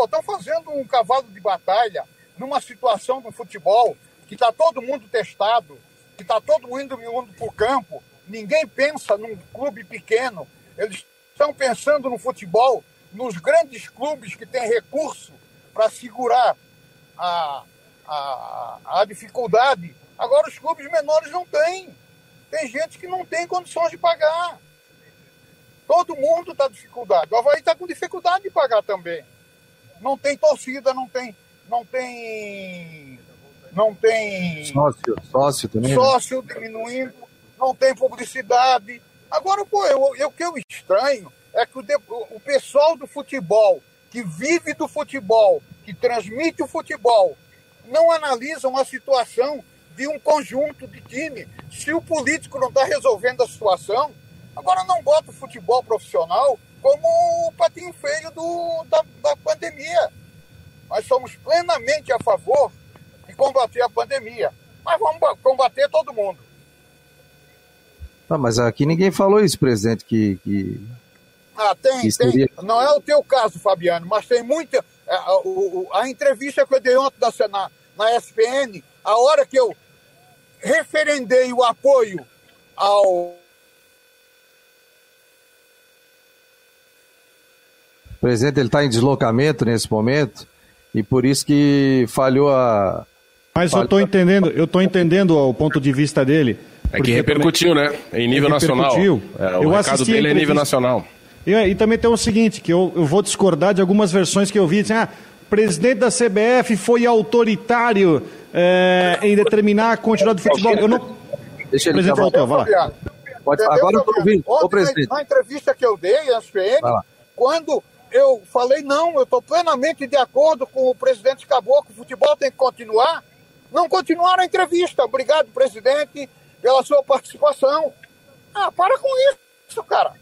Estão fazendo um cavalo de batalha numa situação do futebol que está todo mundo testado, que está todo mundo indo para o campo, ninguém pensa num clube pequeno, eles estão pensando no futebol, nos grandes clubes que têm recurso para segurar a, a, a dificuldade. Agora, os clubes menores não têm. Tem gente que não tem condições de pagar. Todo mundo está dificuldade. O Havaí está com dificuldade de pagar também. Não tem torcida, não tem. Não tem. Não tem. Sócio, sócio também. Né? Sócio diminuindo, não tem publicidade. Agora, pô, eu, eu, o que eu estranho é que o, o pessoal do futebol, que vive do futebol, que transmite o futebol não analisam a situação de um conjunto de time. Se o político não está resolvendo a situação, agora não bota o futebol profissional como o patinho feio do, da, da pandemia. Nós somos plenamente a favor de combater a pandemia, mas vamos combater todo mundo. Ah, mas aqui ninguém falou isso, presidente, que. que... Ah, tem, que seria... tem. Não é o teu caso, Fabiano, mas tem muita. É, a, a, a entrevista que eu dei ontem na, na SPN, a hora que eu referendei o apoio ao. O presidente ele está em deslocamento nesse momento e por isso que falhou a. Mas eu estou entendendo, eu estou entendendo o ponto de vista dele. É que repercutiu, também... né? Em nível nacional. É, o eu recado dele é em nível nacional. E, e, também tem o seguinte, que eu, eu vou discordar de algumas versões que eu vi, assim, ah, o presidente da CBF foi autoritário é, em determinar a quantidade do futebol. Eu não... Deixa ele presidente voltou, vai lá. Pode, agora eu estou ouvindo. Ô, presidente. Na entrevista que eu dei à SPN, quando eu falei, não, eu estou plenamente de acordo com o presidente Caboclo, o futebol tem que continuar, não continuaram a entrevista. Obrigado, presidente, pela sua participação. Ah, para com isso, cara.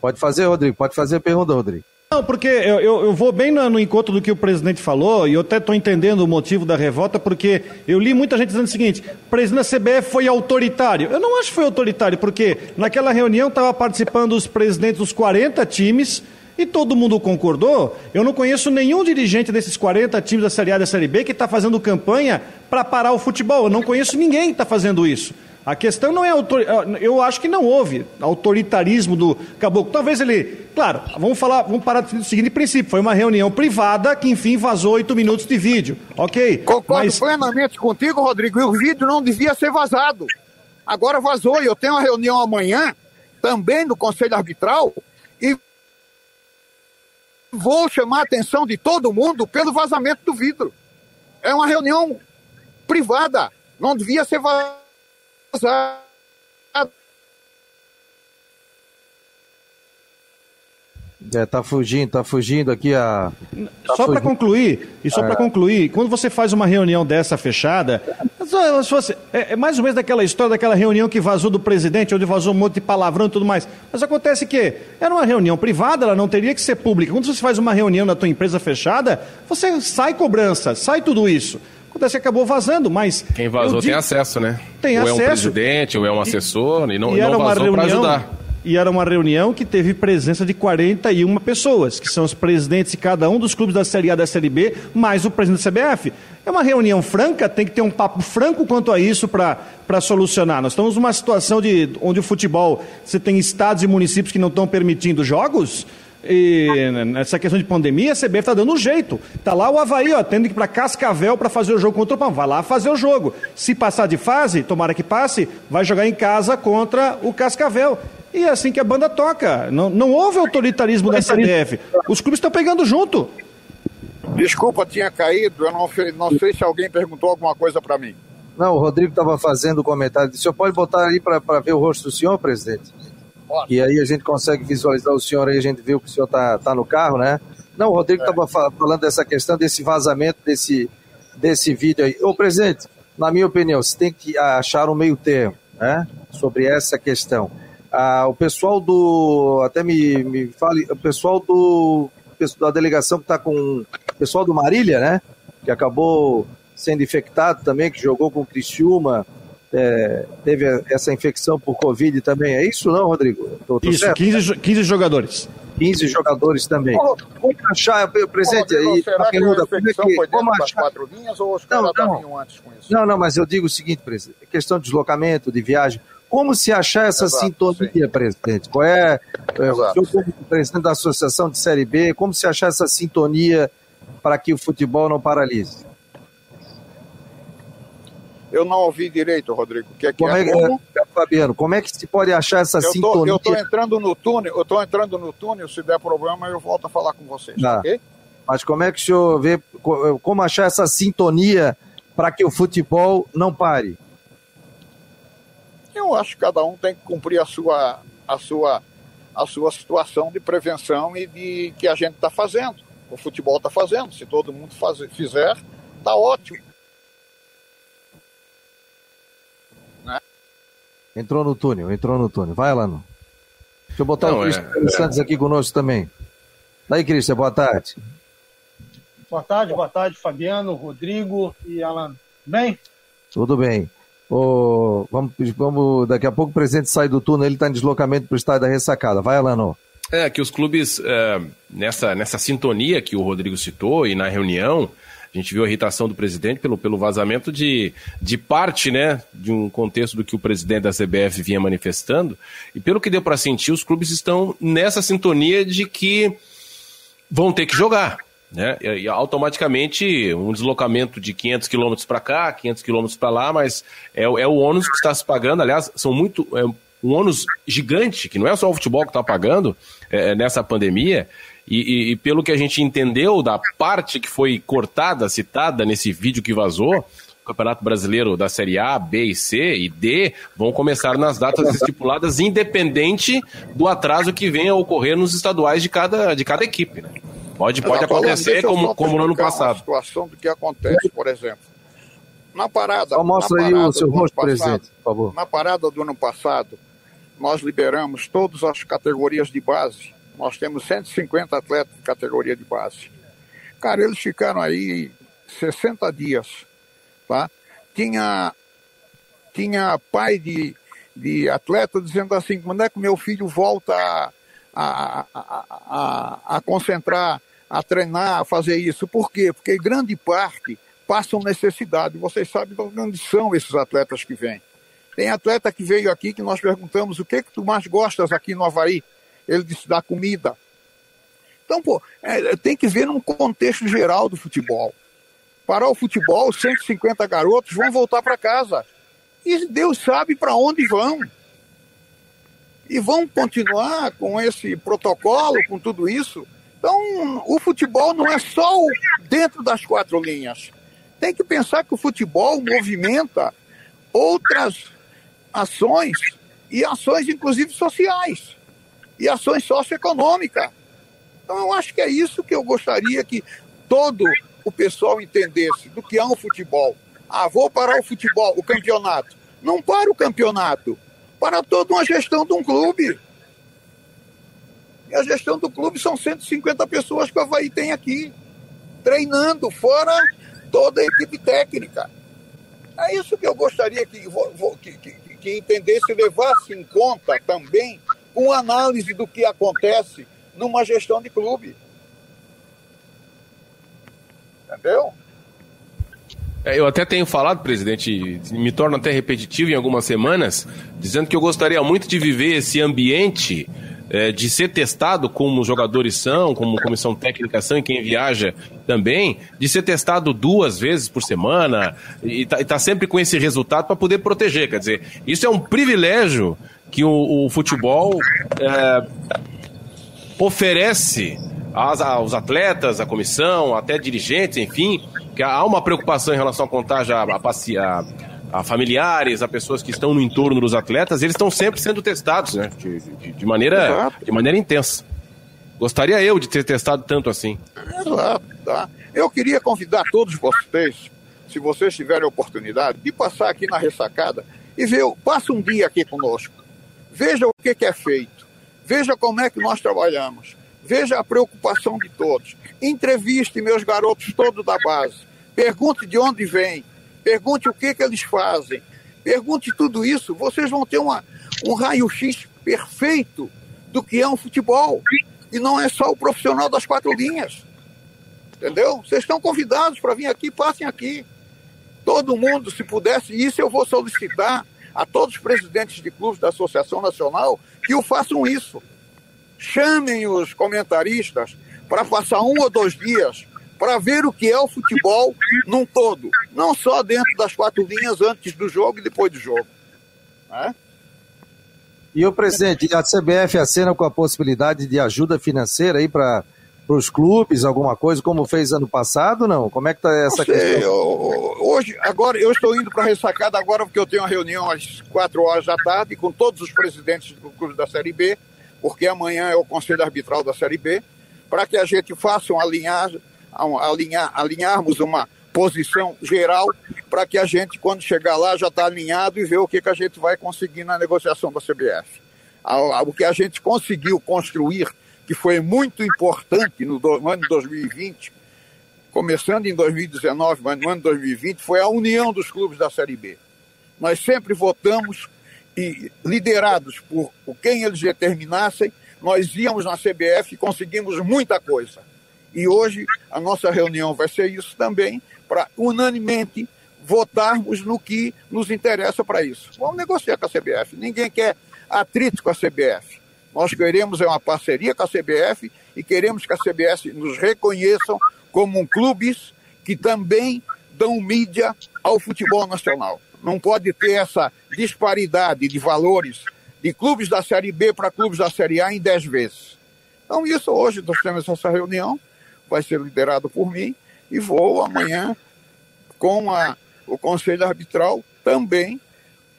Pode fazer, Rodrigo. Pode fazer a pergunta, Rodrigo. Não, porque eu, eu, eu vou bem no, no, encontro do que o presidente falou, e eu até estou entendendo o motivo da revolta, porque eu li muita gente dizendo o seguinte: o presidente da CBF foi autoritário. Eu não acho que foi autoritário, porque naquela reunião estava participando os presidentes dos 40 times e todo mundo concordou. Eu não conheço nenhum dirigente desses 40 times da Série A e da Série B que está fazendo campanha para parar o futebol. Eu não conheço ninguém que está fazendo isso. A questão não é autor... eu acho que não houve autoritarismo do caboclo. Talvez ele, claro, vamos falar, vamos parar do seguinte princípio, foi uma reunião privada que enfim vazou oito minutos de vídeo, ok? Concordo Mas... plenamente contigo, Rodrigo. E o vídeo não devia ser vazado. Agora vazou e eu tenho uma reunião amanhã também no Conselho Arbitral e vou chamar a atenção de todo mundo pelo vazamento do vidro. É uma reunião privada, não devia ser vazada. É, tá fugindo, tá fugindo aqui a. Tá só para concluir, e só é. para concluir, quando você faz uma reunião dessa fechada, é, é, mais ou menos daquela história daquela reunião que vazou do presidente, onde vazou um monte de palavrão e tudo mais. Mas acontece que era uma reunião privada, ela não teria que ser pública. Quando você faz uma reunião na tua empresa fechada, você sai cobrança, sai tudo isso. Acontece que acabou vazando, mas. Quem vazou digo, tem acesso, né? Tem ou acesso. é um presidente, ou é um assessor, e, e não, e não vazou para ajudar. E era uma reunião que teve presença de 41 pessoas, que são os presidentes de cada um dos clubes da Série A e da Série B, mais o presidente da CBF. É uma reunião franca, tem que ter um papo franco quanto a isso para solucionar. Nós estamos numa situação de, onde o futebol, você tem estados e municípios que não estão permitindo jogos, e nessa questão de pandemia, a CBF está dando um jeito. Está lá o Havaí, ó, tendo que ir para Cascavel para fazer o jogo contra o Pão. Vai lá fazer o jogo. Se passar de fase, tomara que passe, vai jogar em casa contra o Cascavel. E é assim que a banda toca. Não, não houve autoritarismo da CBF. Os clubes estão pegando junto. Desculpa, tinha caído. Eu não, não sei se alguém perguntou alguma coisa para mim. Não, o Rodrigo estava fazendo o comentário. O senhor pode botar ali para ver o rosto do senhor, presidente? E aí a gente consegue visualizar o senhor aí, a gente viu que o senhor está tá no carro, né? Não, o Rodrigo estava é. falando dessa questão, desse vazamento, desse, desse vídeo aí. Ô, presidente, na minha opinião, você tem que achar um meio termo, né? Sobre essa questão. Ah, o pessoal do. Até me, me fale, o pessoal do. da delegação que está com. O pessoal do Marília, né? Que acabou sendo infectado também, que jogou com o Criciúma. É, teve essa infecção por Covid também. É isso, não, Rodrigo? Tô, tô isso, 15, 15 jogadores. 15 jogadores também. Como achar, presente aí, será a pergunta, que a infecção que, foi como achar... quatro linhas ou os não, não. antes com isso? Não, não, mas eu digo o seguinte, presidente, questão de deslocamento, de viagem, como se achar essa Exato, sintonia, sim. presidente? Qual é, é o senhor como presidente da Associação de Série B, como se achar essa sintonia para que o futebol não paralise? Eu não ouvi direito, Rodrigo. Que é que como é, é, como? É, Fabiano, como é que se pode achar essa eu tô, sintonia? Eu estou entrando no túnel, eu estou entrando no túnel, se der problema eu volto a falar com vocês, tá. ok? Mas como é que o senhor vê, como achar essa sintonia para que o futebol não pare? Eu acho que cada um tem que cumprir a sua, a sua, a sua situação de prevenção e de que a gente está fazendo. O futebol está fazendo. Se todo mundo faz, fizer, está ótimo. Entrou no túnel, entrou no túnel. Vai, Alano. Deixa eu botar Não, o Cristian é, Santos aqui conosco também. Daí, Cristian, boa tarde. Boa tarde, boa tarde, Fabiano, Rodrigo e Alan. Bem? Tudo bem. Oh, vamos, vamos, daqui a pouco o presidente sai do túnel, ele está em deslocamento para o estádio da ressacada. Vai, Alano. É, que os clubes, é, nessa, nessa sintonia que o Rodrigo citou e na reunião, a gente viu a irritação do presidente pelo, pelo vazamento de, de parte, né, de um contexto do que o presidente da CBF vinha manifestando. E pelo que deu para sentir, os clubes estão nessa sintonia de que vão ter que jogar. Né? E, automaticamente um deslocamento de 500 quilômetros para cá, 500 quilômetros para lá, mas é, é, o ônus que está se pagando. Aliás, são muito é um ônus gigante, que não é só o futebol que está pagando é, é, nessa pandemia. E, e, e, pelo que a gente entendeu da parte que foi cortada, citada nesse vídeo que vazou, o Campeonato Brasileiro da Série A, B e C e D vão começar nas datas [laughs] estipuladas, independente do atraso que venha a ocorrer nos estaduais de cada, de cada equipe. Né? Pode, pode acontecer como, como no ano passado. A situação do que acontece, por exemplo. Na parada. Só mostra aí o seu rosto presente, por favor. Na parada do ano passado, nós liberamos todas as categorias de base. Nós temos 150 atletas de categoria de base. Cara, eles ficaram aí 60 dias, tá? Tinha, tinha pai de, de atleta dizendo assim, quando é que meu filho volta a, a, a, a, concentrar a treinar, a fazer isso. Por quê? Porque grande parte passam necessidade. Vocês sabem de onde são esses atletas que vêm. Tem atleta que veio aqui que nós perguntamos o que que tu mais gostas aqui no Havaí. Ele disse da comida. Então, pô, é, tem que ver num contexto geral do futebol. Parar o futebol, 150 garotos vão voltar para casa. E Deus sabe para onde vão. E vão continuar com esse protocolo, com tudo isso. Então, o futebol não é só dentro das quatro linhas. Tem que pensar que o futebol movimenta outras ações e ações, inclusive, sociais e ações socioeconômicas. Então, eu acho que é isso que eu gostaria que todo o pessoal entendesse do que é um futebol. Ah, vou parar o futebol, o campeonato. Não para o campeonato, para toda uma gestão de um clube. E a gestão do clube são 150 pessoas que o Havaí tem aqui, treinando, fora toda a equipe técnica. É isso que eu gostaria que, que, que, que entendesse levasse em conta também com análise do que acontece numa gestão de clube. Entendeu? É, eu até tenho falado, presidente, me torno até repetitivo em algumas semanas, dizendo que eu gostaria muito de viver esse ambiente é, de ser testado como os jogadores são, como comissão técnica são e quem viaja também, de ser testado duas vezes por semana e tá, e tá sempre com esse resultado para poder proteger. Quer dizer, isso é um privilégio que o, o futebol é, oferece aos atletas, à comissão, até dirigentes, enfim, que há uma preocupação em relação à contagem a, a, a, familiares, a pessoas que estão no entorno dos atletas, eles estão sempre sendo testados, né? De, de, de maneira, de maneira intensa. Gostaria eu de ter testado tanto assim. Exato, tá. Eu queria convidar todos vocês, se vocês tiverem oportunidade, de passar aqui na ressacada e ver, passa um dia aqui conosco. Veja o que, que é feito. Veja como é que nós trabalhamos. Veja a preocupação de todos. Entreviste meus garotos todos da base. Pergunte de onde vem. Pergunte o que, que eles fazem. Pergunte tudo isso. Vocês vão ter uma, um raio-x perfeito do que é um futebol. E não é só o profissional das quatro linhas. Entendeu? Vocês estão convidados para vir aqui, passem aqui. Todo mundo, se pudesse, isso eu vou solicitar a todos os presidentes de clubes da Associação Nacional que o façam isso. Chamem os comentaristas para passar um ou dois dias para ver o que é o futebol num todo. Não só dentro das quatro linhas antes do jogo e depois do jogo. Né? E o presidente, a CBF acena com a possibilidade de ajuda financeira aí para os clubes, alguma coisa, como fez ano passado, não? Como é que está essa sei, questão? Eu, hoje, agora, eu estou indo para a ressacada agora porque eu tenho uma reunião às quatro horas da tarde com todos os presidentes do clube da Série B, porque amanhã é o Conselho Arbitral da Série B, para que a gente faça um alinhar, alinhar, alinharmos uma posição geral para que a gente, quando chegar lá, já está alinhado e ver o que, que a gente vai conseguir na negociação da CBF. O que a gente conseguiu construir, que foi muito importante no, ano de 2020, começando em 2019, mas no ano de 2020, foi a união dos clubes da Série B. Nós sempre votamos e, liderados por quem eles determinassem, nós íamos na CBF e conseguimos muita coisa. E hoje a nossa reunião vai ser isso também, para unanimemente votarmos no que nos interessa para isso. Vamos negociar com a CBF. Ninguém quer atrito com a CBF. Nós queremos é uma parceria com a CBF e queremos que a CBF nos reconheçam como um clubes que também dão mídia ao futebol nacional. Não pode ter essa disparidade de valores de clubes da Série B para clubes da Série A em 10 vezes. Então, isso hoje nós temos essa reunião, vai ser liderado por mim, e vou amanhã, com a, o Conselho Arbitral, também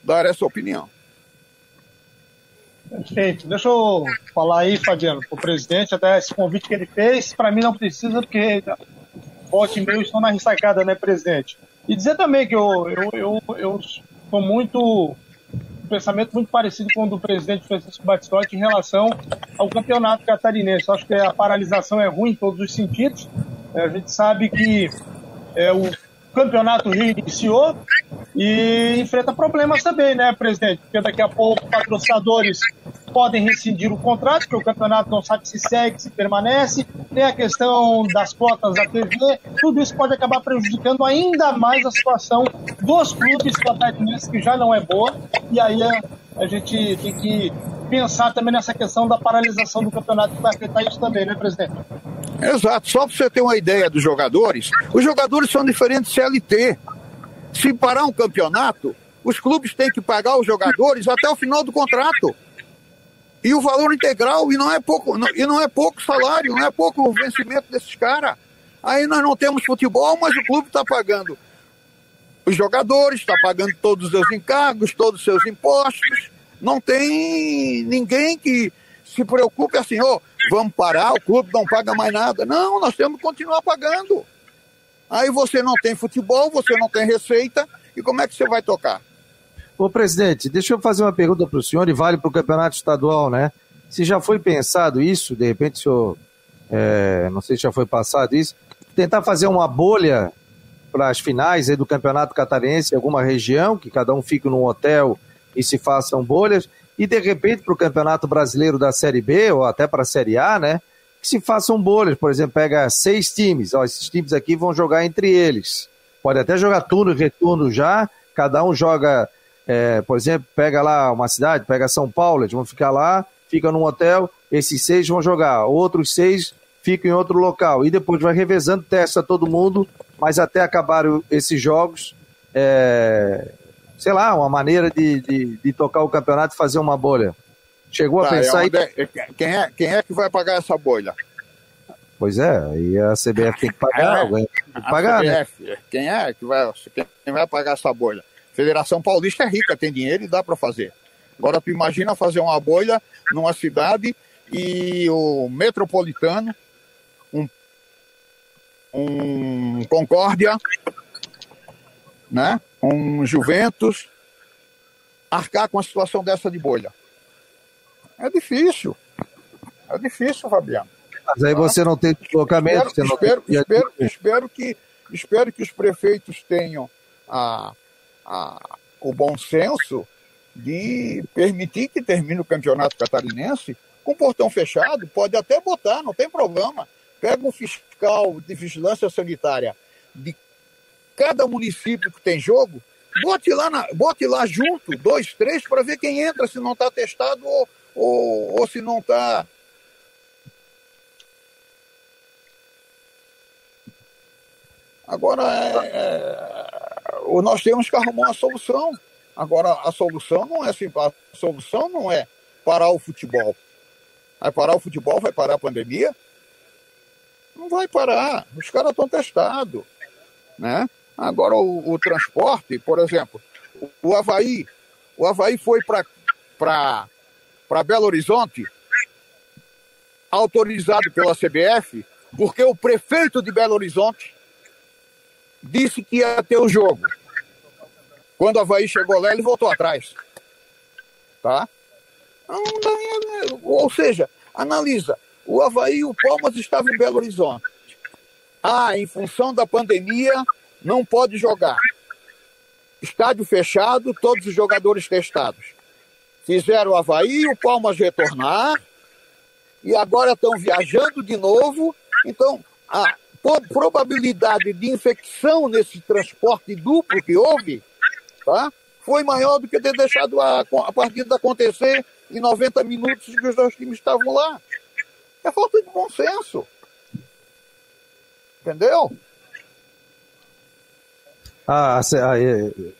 dar essa opinião. Perfeito. Deixa eu falar aí, Fabiano, o presidente, até esse convite que ele fez, para mim não precisa, porque volte e meio estão na ressacada, né, presidente? E dizer também que eu, eu, eu, eu sou muito pensamento muito parecido com o do presidente Francisco Batistotti em relação ao campeonato catarinense. Eu acho que a paralisação é ruim em todos os sentidos. É, a gente sabe que é, o campeonato reiniciou e enfrenta problemas também, né, presidente? Porque daqui a pouco patrocinadores podem rescindir o contrato, porque o campeonato não sabe se segue, se permanece, tem a questão das cotas da TV, tudo isso pode acabar prejudicando ainda mais a situação dos clubes catarinenses, que já não é boa, e aí a, a gente tem que pensar também nessa questão da paralisação do campeonato, que vai afetar isso também, né, presidente? Exato, só para você ter uma ideia dos jogadores, os jogadores são diferentes CLT. Se parar um campeonato, os clubes têm que pagar os jogadores até o final do contrato. E o valor integral, e não é pouco, e não é pouco salário, não é pouco o vencimento desses caras. Aí nós não temos futebol, mas o clube está pagando os jogadores, está pagando todos os seus encargos, todos os seus impostos. Não tem ninguém que se preocupe assim, ô, oh, vamos parar, o clube não paga mais nada. Não, nós temos que continuar pagando. Aí você não tem futebol, você não tem receita, e como é que você vai tocar? Ô, presidente, deixa eu fazer uma pergunta para o senhor e vale para o campeonato estadual, né? Se já foi pensado isso, de repente o senhor, é, não sei se já foi passado isso, tentar fazer uma bolha para as finais do campeonato catarinense em alguma região, que cada um fique num hotel e se façam bolhas, e de repente para o campeonato brasileiro da Série B, ou até para a Série A, né? Que se façam bolhas, por exemplo, pega seis times, ó, esses times aqui vão jogar entre eles. Pode até jogar turno e retorno já, cada um joga é, por exemplo, pega lá uma cidade, pega São Paulo, eles vão ficar lá, fica num hotel, esses seis vão jogar, outros seis ficam em outro local. E depois vai revezando, testa todo mundo, mas até acabar esses jogos, é, sei lá, uma maneira de, de, de, tocar o campeonato e fazer uma bolha. Chegou tá, a pensar é quem, é, quem é que vai pagar essa bolha? Pois é, aí a CBF tem que pagar, é, alguém tem que pagar, CBF, né? Quem é que vai, quem vai pagar essa bolha? Federação Paulista é rica, tem dinheiro e dá para fazer. Agora tu imagina fazer uma bolha numa cidade e o metropolitano, um, um Concórdia, né? um Juventus, arcar com a situação dessa de bolha. É difícil. É difícil, Fabiano. Mas aí você não tem deslocamento. Espero, espero, tem... espero, espero, que, espero que os prefeitos tenham a, a, o bom senso de permitir que termine o campeonato catarinense com portão fechado, pode até botar, não tem problema. Pega um fiscal de vigilância sanitária de cada município que tem jogo, bote lá, na, bote lá junto, dois, três, para ver quem entra, se não está testado ou, ou, ou se não está. Agora, é, é nós temos que arrumar uma solução. Agora, a solução não é assim, a solução não é parar o futebol. Vai parar o futebol, vai parar a pandemia? Não vai parar. Os caras estão testados. Né? Agora, o, o, transporte, por exemplo, o, o Havaí, o Havaí foi para Belo Horizonte, autorizado pela CBF, porque o prefeito de Belo Horizonte disse que ia ter o jogo. Quando o Havaí chegou lá, ele voltou atrás. Tá? Ou seja, analisa. O Havaí e o Palmas estavam em Belo Horizonte. Ah, em função da pandemia, não pode jogar. Estádio fechado, todos os jogadores testados. Fizeram o Havaí o Palmas retornar. E agora estão viajando de novo. Então, a probabilidade de infecção nesse transporte duplo que houve tá? foi maior do que ter deixado a, a partida acontecer em 90 minutos que os dois times estavam lá. É falta de bom senso. Entendeu? Ah, é,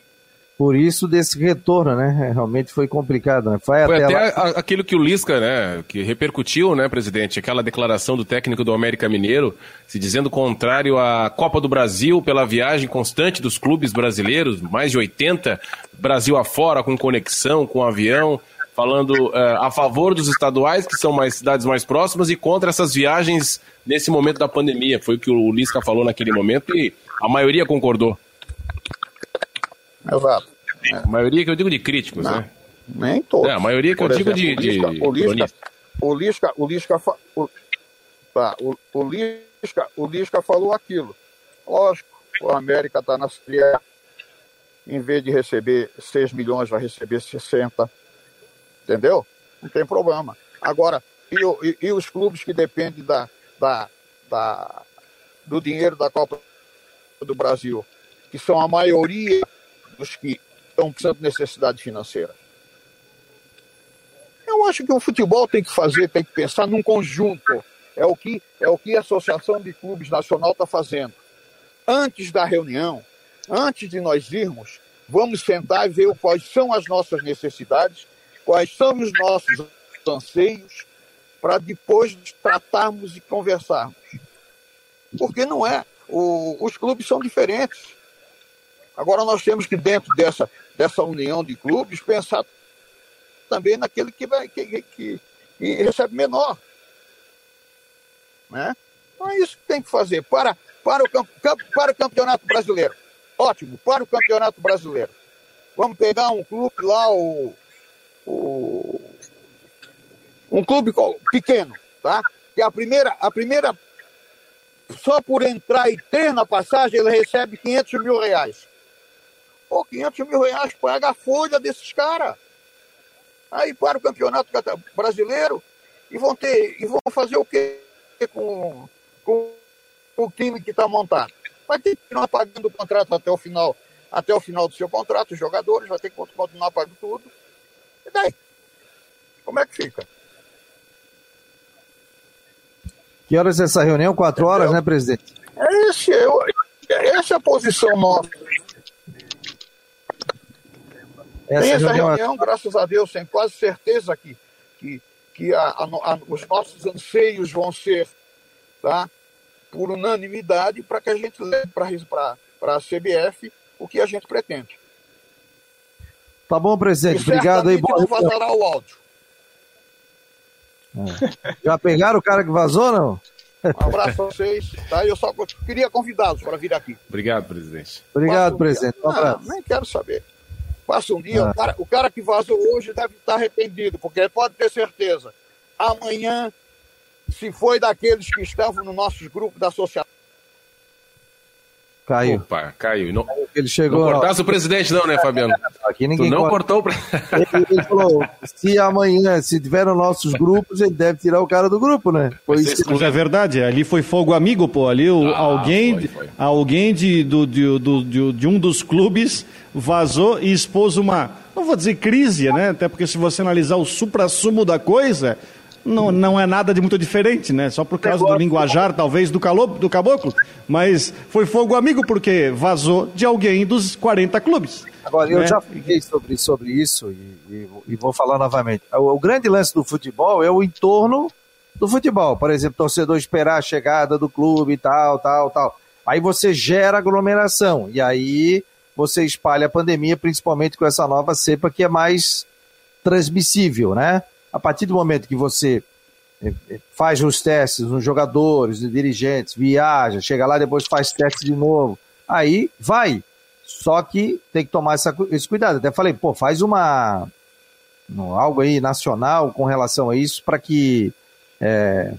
por isso desse retorno, né? É, realmente foi complicado, né? Foi, foi até, até aquilo que o Lisca, né, que repercutiu, né, presidente, aquela declaração do técnico do América Mineiro, se dizendo contrário à Copa do Brasil pela viagem constante dos clubes brasileiros, mais de 80, Brasil afora, com conexão, com avião, falando uh, a favor dos estaduais, que são mais cidades mais próximas, e contra essas viagens nesse momento da pandemia. Foi o que o Lisca falou naquele momento e a maioria concordou. Exato. É. A maioria que eu digo de críticos, não, né? Nem todos. É, a maioria que eu digo de. de o Lisca, o Lisca, o Lisca, o, tá, o, o, Lisca, o Lisca falou aquilo. Lógico, o América está na Série Em vez de receber 6 milhões, vai receber 60. Entendeu? não tem problema. Agora, e, e, e os clubes que dependem da, da, da, do dinheiro da Copa do Brasil, que são a maioria dos que estão precisando de necessidade financeira. Eu acho que o futebol tem que fazer, tem que pensar num conjunto. É o que, é o que a Associação de Clubes Nacional está fazendo. Antes da reunião, antes de nós irmos, vamos sentar e ver quais são as nossas necessidades, quais são os nossos anseios, para depois tratarmos e conversarmos. Porque não é. O, os clubes são diferentes. Agora nós temos que, dentro dessa, dessa união de clubes, pensar também naquele que, vai, que, que, que recebe menor. Né? Então é isso que tem que fazer. Para, para, o, para o campeonato brasileiro. Ótimo, para o campeonato brasileiro. Vamos pegar um clube lá, o, o um clube pequeno, tá? Que a primeira, a primeira, só por entrar e ter na passagem, ele recebe 500 mil reais. Pô, 500 mil reais paga a folha desses caras. Aí para o campeonato brasileiro e vão ter, e vão fazer o quê com, com, o time que está montado? Vai ter que continuar pagando o contrato até o final, até o final do seu contrato, os jogadores, vai ter que continuar pagando tudo. E daí? Como é que fica? Que horas é essa reunião? Quatro horas, né, presidente? Esse é, essa é a posição nossa. Essa Tem essa reunião, reunião, graças a Deus, tenho quase certeza que, que, que a, a, a, os nossos anseios vão ser tá, por unanimidade para que a gente leve para a CBF o que a gente pretende. Tá bom, presidente. E Obrigado aí. Não vazará o áudio. É. Já pegaram o cara que vazou, não? Um abraço para vocês. Tá? Eu só queria convidá-los para vir aqui. Obrigado, presidente. Obrigado, um presidente. Um não, nem quero saber. Passa um dia, ah. o, cara, o cara que vazou hoje deve estar arrependido, porque pode ter certeza. Amanhã, se foi daqueles que estavam no nossos grupos da associação, Caiu. Opa, caiu. Não, ele chegou. Não cortasse o presidente, não, né, Fabiano? Aqui ninguém tu não cortou o [laughs] ele, ele falou: se amanhã, se tiver nos nossos grupos, ele deve tirar o cara do grupo, né? Foi isso. Mas é verdade, ali foi fogo amigo, pô. Ali o, ah, alguém, foi, foi. alguém de, do, de, do, de, de um dos clubes vazou e expôs uma. Não vou dizer crise, né? Até porque se você analisar o supra-sumo da coisa, não, não é nada de muito diferente, né? Só por causa do linguajar, talvez, do, calo, do caboclo. Mas foi fogo amigo porque vazou de alguém dos 40 clubes. Agora, né? eu já falei sobre, sobre isso e, e, e, vou falar novamente. O, o, grande lance do futebol é o entorno do futebol. Por exemplo, torcedor esperar a chegada do clube e tal, tal, tal. Aí você gera aglomeração e aí você espalha a pandemia, principalmente com essa nova cepa que é mais transmissível, né? a partir do momento que você eh, eh, faz os testes nos jogadores, nos dirigentes, viaja, chega lá, depois faz teste de novo, aí vai. Só que tem que tomar essa, esse cuidado. Até falei, pô, faz uma algo aí nacional com relação a isso para que é,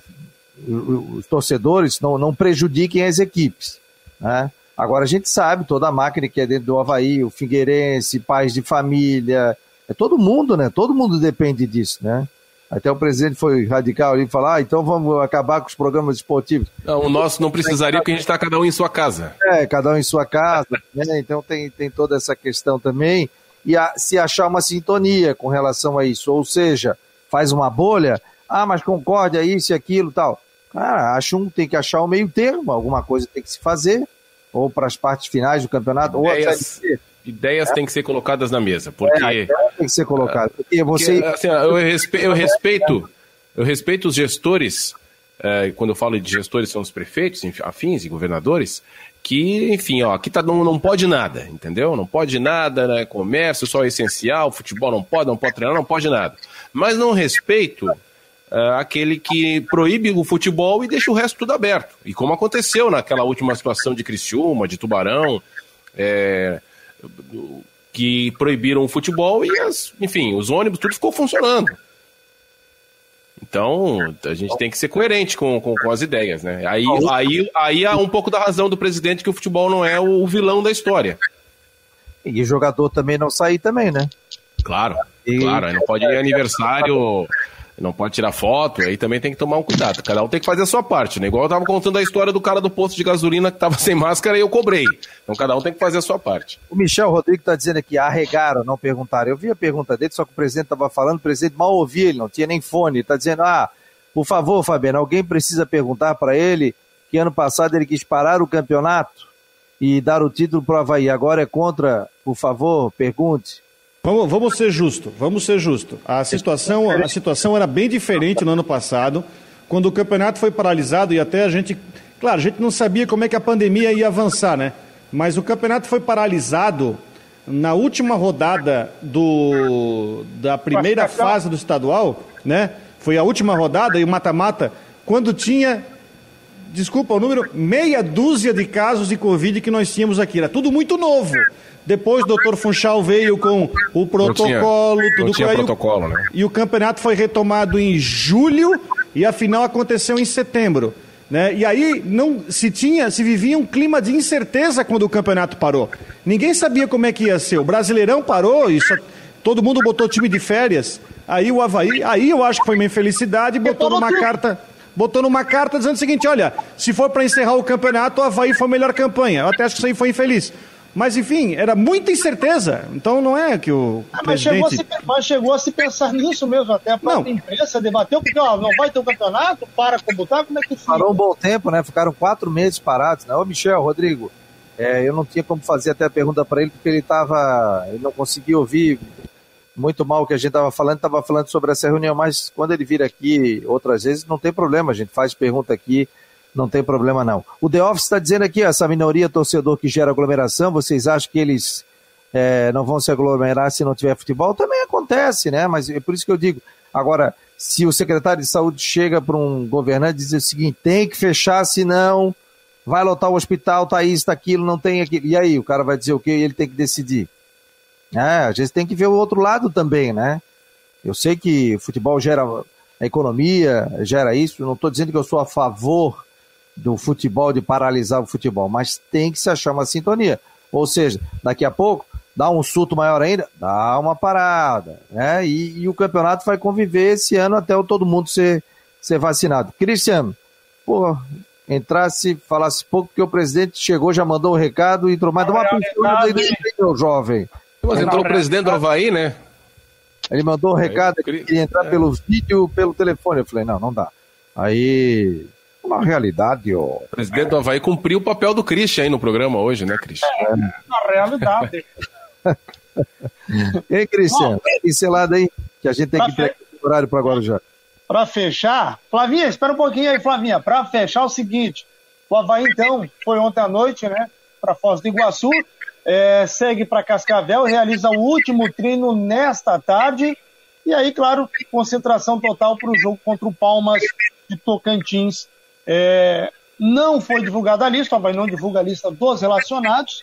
os torcedores não, não prejudiquem as equipes. Né? Agora a gente sabe, toda a máquina que é dentro do Havaí, o Figueirense, pais de família, é todo mundo, né? Todo mundo depende disso, né? Até o presidente foi radical ali e falou: ah, então vamos acabar com os programas esportivos. Não, o nosso não precisaria porque a gente está cada um em sua casa. É, cada um em sua casa, né? Então tem, tem toda essa questão também. E a, se achar uma sintonia com relação a isso, ou seja, faz uma bolha, ah, mas concorde a isso e aquilo tal. Cara, acho um tem que achar o meio termo, alguma coisa tem que se fazer, ou para as partes finais do campeonato, ou até ideias é. têm que ser colocadas na mesa, porque é, tem que ser colocada. Porque você, porque, assim, eu, respeito, eu respeito, eu respeito os gestores. É, quando eu falo de gestores são os prefeitos, afins e governadores, que, enfim, ó, aqui tá, não, não pode nada, entendeu? Não pode nada, né? Comércio só é essencial, futebol não pode, não pode treinar, não pode nada. Mas não respeito uh, aquele que proíbe o futebol e deixa o resto tudo aberto. E como aconteceu naquela última situação de Criciúma, de Tubarão, é, que proibiram o futebol e, as, enfim, os ônibus, tudo ficou funcionando. Então, a gente tem que ser coerente com, com, com, as ideias, né? Aí, aí, aí há um pouco da razão do presidente que o futebol não é o vilão da história. E jogador também não sair também, né? Claro. E... Claro, não pode ir aniversário, não pode tirar foto, aí também tem que tomar um cuidado. Cada um tem que fazer a sua parte, né? Igual eu tava contando a história do cara do posto de gasolina que tava [laughs] sem máscara e eu cobrei. Então cada um tem que fazer a sua parte. O Michel Rodrigues tá dizendo aqui, arregaram, não perguntaram. Eu vi a pergunta dele, só que o presidente tava falando, o presidente mal ouvia, ele não tinha nem fone. Ele tá dizendo, ah, por favor, Fabiano, alguém precisa perguntar para ele que ano passado ele quis parar o campeonato e dar o título para o Havaí. Agora é contra, por favor, pergunte. Vamos, vamos ser justo, vamos ser justo. A situação, a situação era bem diferente no ano passado, quando o campeonato foi paralisado e até a gente, claro, a gente não sabia como é que a pandemia ia avançar, né? Mas o campeonato foi paralisado na última rodada do, da primeira fase do estadual, né? Foi a última rodada e o mata-mata, quando tinha, desculpa o número, meia dúzia de casos de Covid que nós tínhamos aqui. Era tudo muito novo. Depois o doutor Funchal veio com o protocolo, não tinha, tudo não tinha protocolo, né? E o campeonato foi retomado em julho e a final aconteceu em setembro. Né? E aí não se tinha, se vivia um clima de incerteza quando o campeonato parou. Ninguém sabia como é que ia ser. O Brasileirão parou só, todo mundo botou time de férias. Aí o Havaí, aí eu acho que foi uma infelicidade, botou numa carta botou numa carta dizendo o seguinte: olha, se for para encerrar o campeonato, o Havaí foi a melhor campanha. Eu até acho que isso aí foi infeliz. Mas, enfim, era muita incerteza. Então não é que o. Ah, mas, presidente... chegou se, mas, chegou a se, pensar nisso mesmo, até a própria imprensa debateu, porque ó, não vai ter um campeonato, para como tá, como é que fica? Parou um bom tempo, né? Ficaram quatro meses parados, né? Ô, Michel, Rodrigo, é, eu não tinha como fazer até a pergunta para ele, porque ele estava. Ele não conseguia ouvir muito mal o que a gente estava falando, estava falando sobre essa reunião, mas quando ele vir aqui outras vezes, não tem problema, a gente faz pergunta aqui não tem problema não. O The Office está dizendo aqui, essa minoria torcedor que gera aglomeração, vocês acham que eles é, não vão se aglomerar se não tiver futebol? Também acontece, né? Mas é por isso que eu digo. Agora, se o secretário de saúde chega para um governante e diz o seguinte, tem que fechar, senão vai lotar o hospital, tá isso, tá aquilo, não tem aquilo. E aí, o cara vai dizer o quê? Ele tem que decidir. É, às vezes tem que ver o outro lado também, né? Eu sei que futebol gera a economia, gera isso, não estou dizendo que eu sou a favor do futebol, de paralisar o futebol, mas tem que se achar uma sintonia. Ou seja, daqui a pouco dá um surto maior ainda, dá uma parada, né? E, e o campeonato vai conviver esse ano até o todo mundo ser, ser vacinado. Cristiano, pô, entrasse, falasse pouco, porque o presidente chegou, já mandou o um recado e entrou mais uma pintura daí do jovem. Mas entrou o presidente do Havaí, né? Ele mandou um recado que queria entrar é. pelo vídeo pelo telefone. Eu falei, não, não dá. Aí uma realidade. Ó. O presidente do Havaí cumpriu o papel do Christian aí no programa hoje, né, Christian? É, na realidade. [laughs] Ei, Cristian, pincelada aí, que a gente tem que ter fe... horário para agora já. Para fechar, Flavinha, espera um pouquinho aí, Flavinha. Para fechar, o seguinte: o Havaí, então, foi ontem à noite, né, para Foz do Iguaçu, é, segue para Cascavel, realiza o último treino nesta tarde. E aí, claro, concentração total para o jogo contra o Palmas de Tocantins é, não foi divulgada a lista, mas não divulga a lista dos relacionados.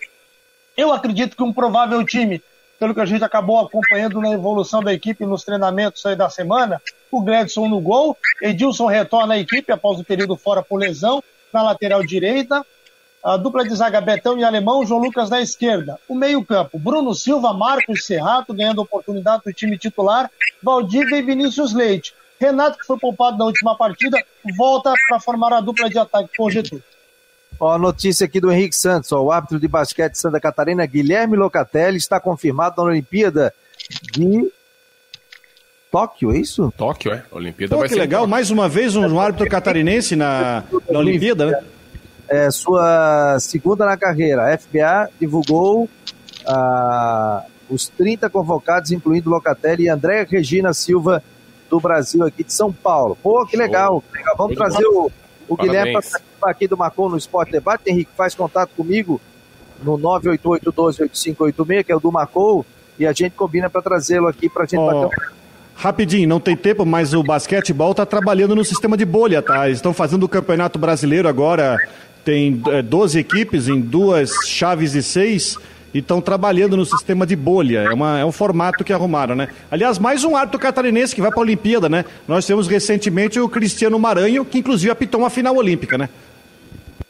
Eu acredito que um provável time, pelo que a gente acabou acompanhando na evolução da equipe nos treinamentos aí da semana, o Gledson no gol, Edilson retorna à equipe após o período fora por lesão, na lateral direita, a dupla de zaga Betão e Alemão, João Lucas na esquerda. O meio-campo, Bruno Silva, Marcos Serrato ganhando oportunidade do time titular, Valdívia e Vinícius Leite. Renato, que foi poupado na última partida, volta para formar a dupla de ataque com o Getúlio. Ó, notícia aqui do Henrique Santos, ó, o árbitro de basquete de Santa Catarina, Guilherme Locatelli, está confirmado na Olimpíada de Tóquio, é isso? Tóquio, é. Olimpíada Pô, vai que ser legal, mais uma vez um árbitro catarinense na, na Olimpíada, né? É, sua segunda na carreira. A FBA divulgou ah, os 30 convocados, incluindo Locatelli e André Regina Silva, do Brasil aqui de São Paulo. Pô, que legal. legal. Vamos trazer o, o Guilherme para participar aqui do Marcon no Esporte Debate. Henrique, faz contato comigo no 988-12-8586, que é o do Marcou, e a gente combina para trazê-lo aqui para a gente oh. bater um... Rapidinho, não tem tempo, mas o basquetebol está trabalhando no sistema de bolha, tá? Eles estão fazendo o Campeonato Brasileiro agora, tem é, 12 equipes em duas chaves de seis e estão trabalhando no sistema de bolha. É, uma, é um formato que arrumaram, né? Aliás, mais um árbitro catarinense que vai para a Olimpíada, né? Nós temos recentemente o Cristiano Maranho, que inclusive apitou uma final olímpica, né?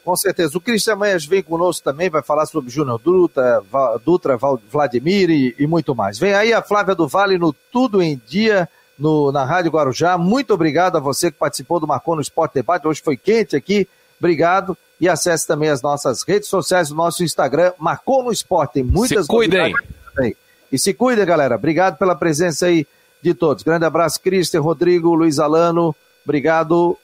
com certeza. O Cristian Manhas vem conosco também, vai falar sobre Júnior Dutra, Dutra Vladimir e, e, muito mais. Vem aí a Flávia do Vale no Tudo em Dia, no, na Rádio Guarujá. Muito obrigado a você que participou do Marcou no Esporte Debate. Hoje foi quente aqui. Obrigado. E acesse também as nossas redes sociais, o nosso Instagram, Marcou no Esporte. Tem muitas se cuidem. Também. E se cuida, galera. Obrigado pela presença aí de todos. Grande abraço, Cristian, Rodrigo, Luiz Alano. Obrigado.